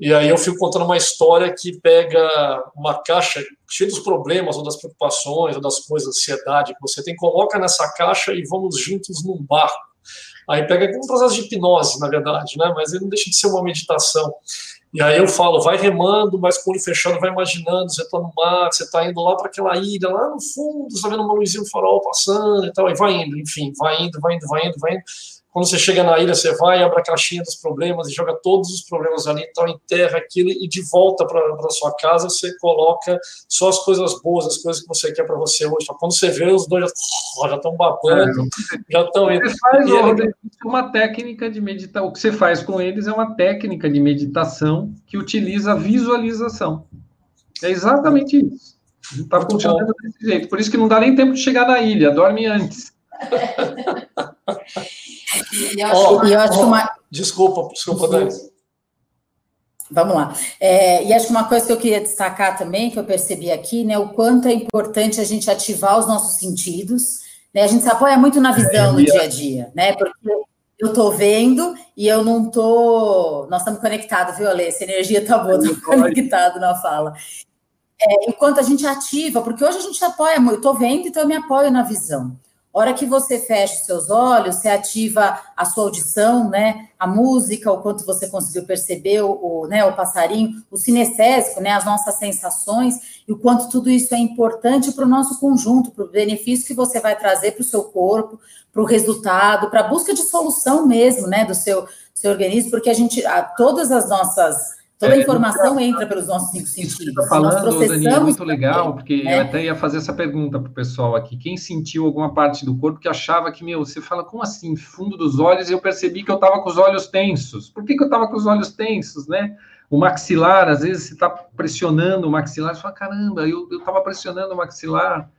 e aí eu fico contando uma história que pega uma caixa cheia dos problemas, ou das preocupações, ou das coisas, ansiedade que você tem, coloca nessa caixa e vamos juntos num barco. Aí pega um processo de hipnose, na verdade, né? Mas ele não deixa de ser uma meditação. E aí eu falo, vai remando, mas com o olho fechado, vai imaginando, você está no mar, você está indo lá para aquela ilha, lá no fundo, você está vendo uma luzinha no farol passando e tal, e vai indo, enfim, vai indo, vai indo, vai indo, vai indo. Quando você chega na ilha, você vai, abre a caixinha dos problemas e joga todos os problemas ali, então enterra aquilo e de volta para a sua casa você coloca só as coisas boas, as coisas que você quer para você hoje. Quando você vê, os dois já estão babando, é, já estão indo. Faz, é uma técnica de meditação. O que você faz com eles é uma técnica de meditação que utiliza a visualização. É exatamente isso. Está funcionando desse jeito. Por isso que não dá nem tempo de chegar na ilha, dorme antes. E eu acho, eu acho oh, que uma... Desculpa, desculpa, Dani. Vamos lá. É, e acho que uma coisa que eu queria destacar também, que eu percebi aqui, né, o quanto é importante a gente ativar os nossos sentidos. Né, a gente se apoia muito na visão é, no dia a dia, né? Porque eu tô vendo e eu não tô. Nós estamos conectados, viu, Ale? Essa energia tá boa, tô conectado na fala. É, enquanto a gente ativa, porque hoje a gente apoia muito, eu tô vendo, então eu me apoio na visão. Hora que você fecha os seus olhos, você ativa a sua audição, né? A música, o quanto você conseguiu perceber, o, o, né, o passarinho, o sinestésico, né? As nossas sensações, e o quanto tudo isso é importante para o nosso conjunto, para o benefício que você vai trazer para o seu corpo, para o resultado, para a busca de solução mesmo, né? Do seu, seu organismo, porque a gente, a, todas as nossas Toda a é, informação é, entra pelos nossos cinco sentidos. Está falando, Dani, é muito legal, porque é. eu até ia fazer essa pergunta para o pessoal aqui. Quem sentiu alguma parte do corpo que achava que, meu, você fala, como assim, fundo dos olhos, e eu percebi que eu estava com os olhos tensos. Por que, que eu estava com os olhos tensos, né? O maxilar, às vezes você está pressionando o maxilar, você fala, caramba, eu estava pressionando o maxilar.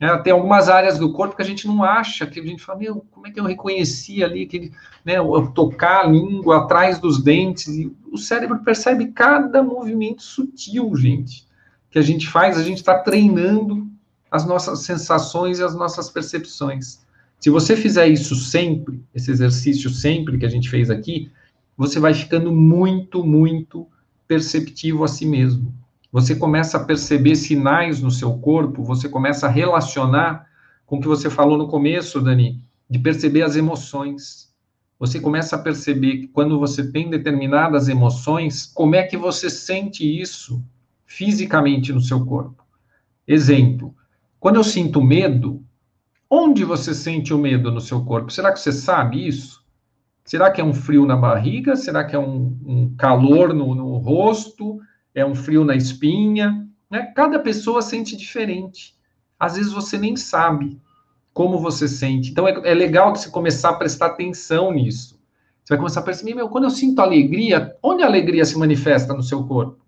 É, tem algumas áreas do corpo que a gente não acha, que a gente fala, meu, como é que eu reconheci ali, que, né, eu tocar a língua atrás dos dentes, e o cérebro percebe cada movimento sutil, gente, que a gente faz, a gente está treinando as nossas sensações e as nossas percepções. Se você fizer isso sempre, esse exercício sempre que a gente fez aqui, você vai ficando muito, muito perceptivo a si mesmo você começa a perceber sinais no seu corpo, você começa a relacionar com o que você falou no começo, Dani, de perceber as emoções. Você começa a perceber que quando você tem determinadas emoções, como é que você sente isso fisicamente no seu corpo. Exemplo, quando eu sinto medo, onde você sente o medo no seu corpo? Será que você sabe isso? Será que é um frio na barriga? Será que é um, um calor no, no rosto? É um frio na espinha, né? Cada pessoa sente diferente. Às vezes você nem sabe como você sente. Então é, é legal você começar a prestar atenção nisso. Você vai começar a perceber, meu, quando eu sinto alegria, onde a alegria se manifesta no seu corpo?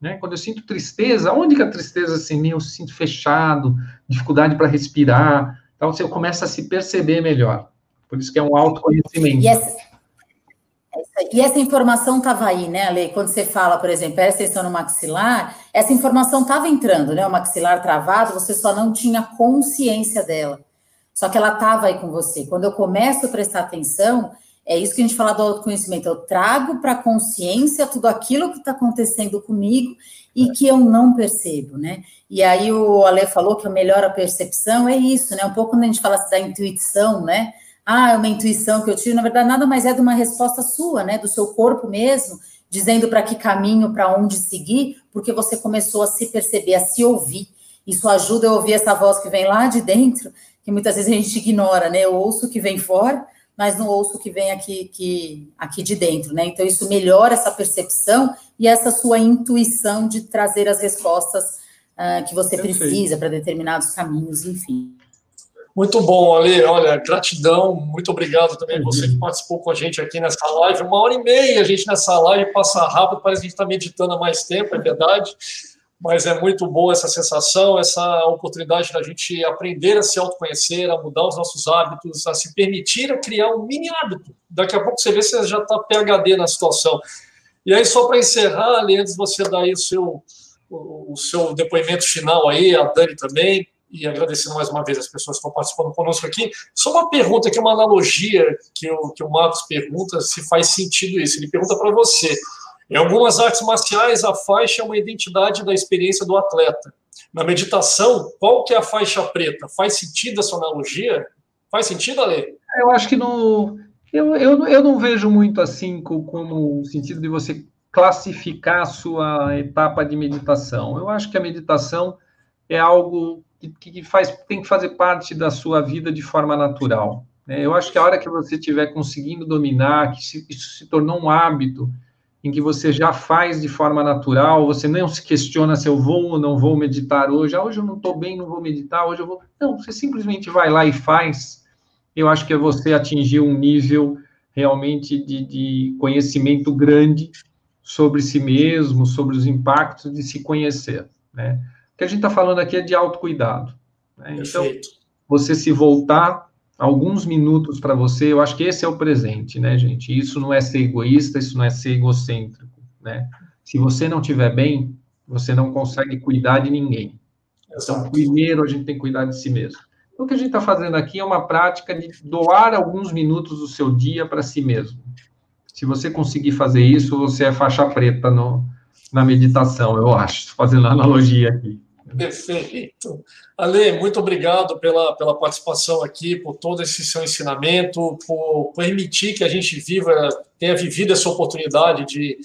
Né? Quando eu sinto tristeza, onde que a tristeza assim, eu sinto fechado, dificuldade para respirar. Então você começa a se perceber melhor. Por isso que é um autoconhecimento. E essa, e essa informação estava aí, né, Ale? Quando você fala, por exemplo, presta atenção no maxilar, essa informação estava entrando, né? O maxilar travado, você só não tinha consciência dela. Só que ela estava aí com você. Quando eu começo a prestar atenção, é isso que a gente fala do autoconhecimento. Eu trago para a consciência tudo aquilo que está acontecendo comigo e que eu não percebo, né? E aí o Ale falou que a melhor percepção é isso, né? Um pouco quando a gente fala da intuição, né? Ah, é uma intuição que eu tive, na verdade, nada mais é de uma resposta sua, né, do seu corpo mesmo, dizendo para que caminho, para onde seguir, porque você começou a se perceber, a se ouvir. Isso ajuda a ouvir essa voz que vem lá de dentro, que muitas vezes a gente ignora, né? Eu ouço o que vem fora, mas não ouço o que vem aqui, que, aqui de dentro, né? Então, isso melhora essa percepção e essa sua intuição de trazer as respostas uh, que você Perfeito. precisa para determinados caminhos, enfim. Muito bom, Ale. Olha, gratidão, muito obrigado também a você que participou com a gente aqui nessa live. Uma hora e meia a gente nessa live passa rápido, parece que a gente está meditando há mais tempo, é verdade. Mas é muito boa essa sensação, essa oportunidade da gente aprender a se autoconhecer, a mudar os nossos hábitos, a se permitir a criar um mini hábito. Daqui a pouco você vê se você já está PHD na situação. E aí, só para encerrar, Ali, antes de você dar aí o seu, o, o seu depoimento final aí, a Dani também, e agradecendo mais uma vez as pessoas que estão participando conosco aqui. Só uma pergunta aqui, uma analogia que o, que o Marcos pergunta se faz sentido isso. Ele pergunta para você. Em algumas artes marciais, a faixa é uma identidade da experiência do atleta. Na meditação, qual que é a faixa preta? Faz sentido essa analogia? Faz sentido, Ale? Eu acho que não. Eu, eu, eu não vejo muito assim como o sentido de você classificar a sua etapa de meditação. Eu acho que a meditação é algo que, que faz, tem que fazer parte da sua vida de forma natural. Né? Eu acho que a hora que você estiver conseguindo dominar, que se, isso se tornou um hábito, em que você já faz de forma natural, você não se questiona se eu vou ou não vou meditar hoje, ah, hoje eu não estou bem, não vou meditar, hoje eu vou. Não, você simplesmente vai lá e faz. Eu acho que é você atingir um nível realmente de, de conhecimento grande sobre si mesmo, sobre os impactos de se conhecer, né? Que a gente está falando aqui é de autocuidado. Né? Então, você se voltar alguns minutos para você, eu acho que esse é o presente, né, gente? Isso não é ser egoísta, isso não é ser egocêntrico, né? Se você não estiver bem, você não consegue cuidar de ninguém. Então, primeiro a gente tem que cuidar de si mesmo. Então, o que a gente está fazendo aqui é uma prática de doar alguns minutos do seu dia para si mesmo. Se você conseguir fazer isso, você é faixa preta no, na meditação, eu acho, fazendo analogia aqui. Perfeito. Ale, muito obrigado pela, pela participação aqui, por todo esse seu ensinamento, por permitir que a gente viva, tenha vivido essa oportunidade de,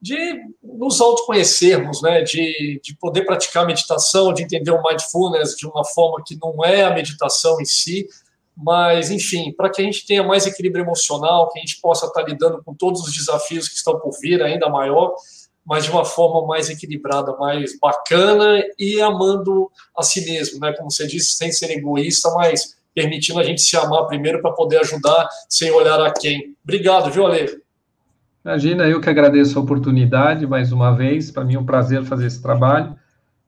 de nos autoconhecermos, né? de, de poder praticar meditação, de entender o mindfulness de uma forma que não é a meditação em si, mas, enfim, para que a gente tenha mais equilíbrio emocional, que a gente possa estar lidando com todos os desafios que estão por vir, ainda maior, mas de uma forma mais equilibrada, mais bacana e amando a si mesmo, né? Como você disse, sem ser egoísta, mas permitindo a gente se amar primeiro para poder ajudar sem olhar a quem. Obrigado, viu, Ale? Imagina, eu que agradeço a oportunidade mais uma vez. Para mim é um prazer fazer esse trabalho.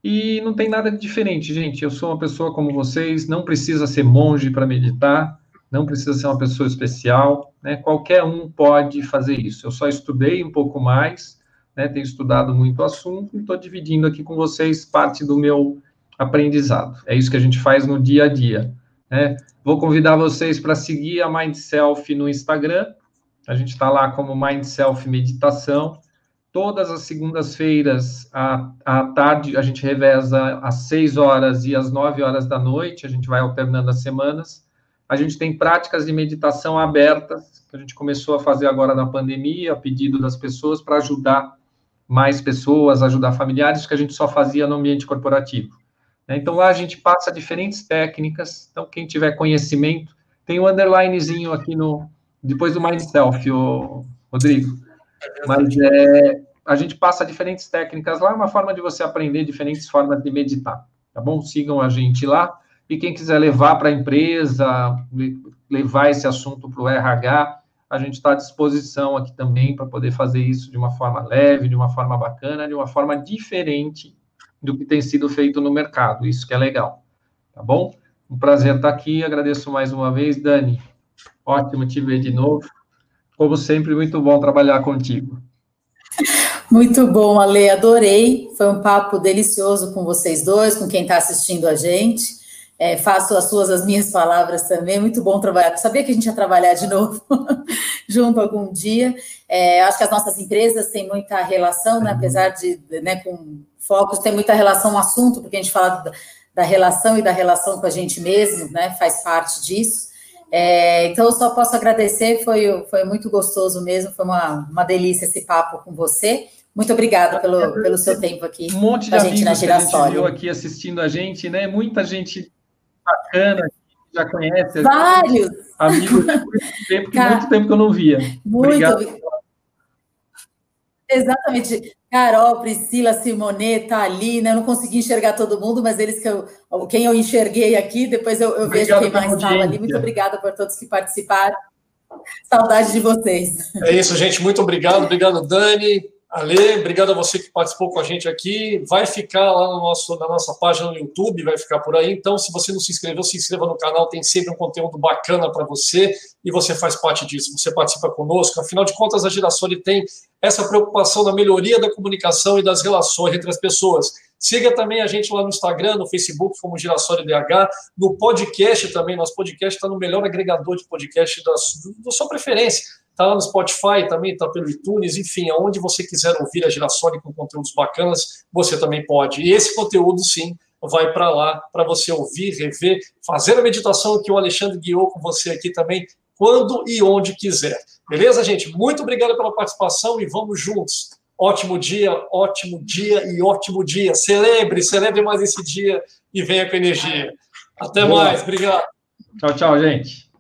E não tem nada de diferente, gente. Eu sou uma pessoa como vocês, não precisa ser monge para meditar, não precisa ser uma pessoa especial, né? Qualquer um pode fazer isso. Eu só estudei um pouco mais, né? Tenho estudado muito o assunto e estou dividindo aqui com vocês parte do meu aprendizado. É isso que a gente faz no dia a dia. Né? Vou convidar vocês para seguir a Mind Self no Instagram. A gente está lá como Mind Self Meditação. Todas as segundas-feiras, à, à tarde, a gente reveza às 6 horas e às 9 horas da noite, a gente vai alternando as semanas. A gente tem práticas de meditação abertas, que a gente começou a fazer agora na pandemia, a pedido das pessoas, para ajudar mais pessoas, ajudar familiares, que a gente só fazia no ambiente corporativo. Então lá a gente passa diferentes técnicas, então quem tiver conhecimento, tem um underlinezinho aqui no, depois do Mind Self, o Rodrigo. Mas é, a gente passa diferentes técnicas lá, é uma forma de você aprender diferentes formas de meditar, tá bom? Sigam a gente lá. E quem quiser levar para a empresa, levar esse assunto para o RH, a gente está à disposição aqui também para poder fazer isso de uma forma leve, de uma forma bacana, de uma forma diferente do que tem sido feito no mercado. Isso que é legal, tá bom? Um prazer estar aqui, agradeço mais uma vez, Dani. Ótimo te ver de novo. Como sempre, muito bom trabalhar contigo. Muito bom, Ale, adorei. Foi um papo delicioso com vocês dois, com quem está assistindo a gente. É, faço as suas, as minhas palavras também. Muito bom trabalhar. Sabia que a gente ia trabalhar de novo junto algum dia. É, acho que as nossas empresas têm muita relação, né, apesar de, né, com focos, tem muita relação no assunto, porque a gente fala da, relação e da relação com a gente mesmo, né, faz parte disso. É, então, eu só posso agradecer, foi, foi muito gostoso mesmo, foi uma, uma delícia esse papo com você. Muito obrigada pelo, pelo seu tempo aqui. Um monte de gente na Girassol. que a gente viu aqui assistindo a gente, né? Muita gente bacana, que já conhece. Vários! Amigos de muito tempo, que muito tempo que eu não via. Muito. Obrigado. Exatamente. Carol, Priscila, Simone, tá ali, né? Eu não consegui enxergar todo mundo, mas eles que eu, quem eu enxerguei aqui, depois eu, eu vejo quem mais estava ali. Muito obrigada por todos que participaram. Saudade de vocês. É isso, gente. Muito obrigado. Obrigado, Dani. Ale, obrigado a você que participou com a gente aqui. Vai ficar lá no nosso, na nossa página no YouTube, vai ficar por aí. Então, se você não se inscreveu, se inscreva no canal, tem sempre um conteúdo bacana para você e você faz parte disso. Você participa conosco. Afinal de contas, a Girassol tem essa preocupação na melhoria da comunicação e das relações entre as pessoas. Siga também a gente lá no Instagram, no Facebook, como Girassol DH, no podcast também. Nosso podcast está no melhor agregador de podcast da, da sua preferência Está lá no Spotify também, está pelo iTunes, enfim, aonde você quiser ouvir a Girassoli com conteúdos bacanas, você também pode. E esse conteúdo, sim, vai para lá para você ouvir, rever, fazer a meditação que o Alexandre guiou com você aqui também, quando e onde quiser. Beleza, gente? Muito obrigado pela participação e vamos juntos. Ótimo dia, ótimo dia e ótimo dia. Celebre, celebre mais esse dia e venha com energia. Até Boa. mais. Obrigado. Tchau, tchau, gente.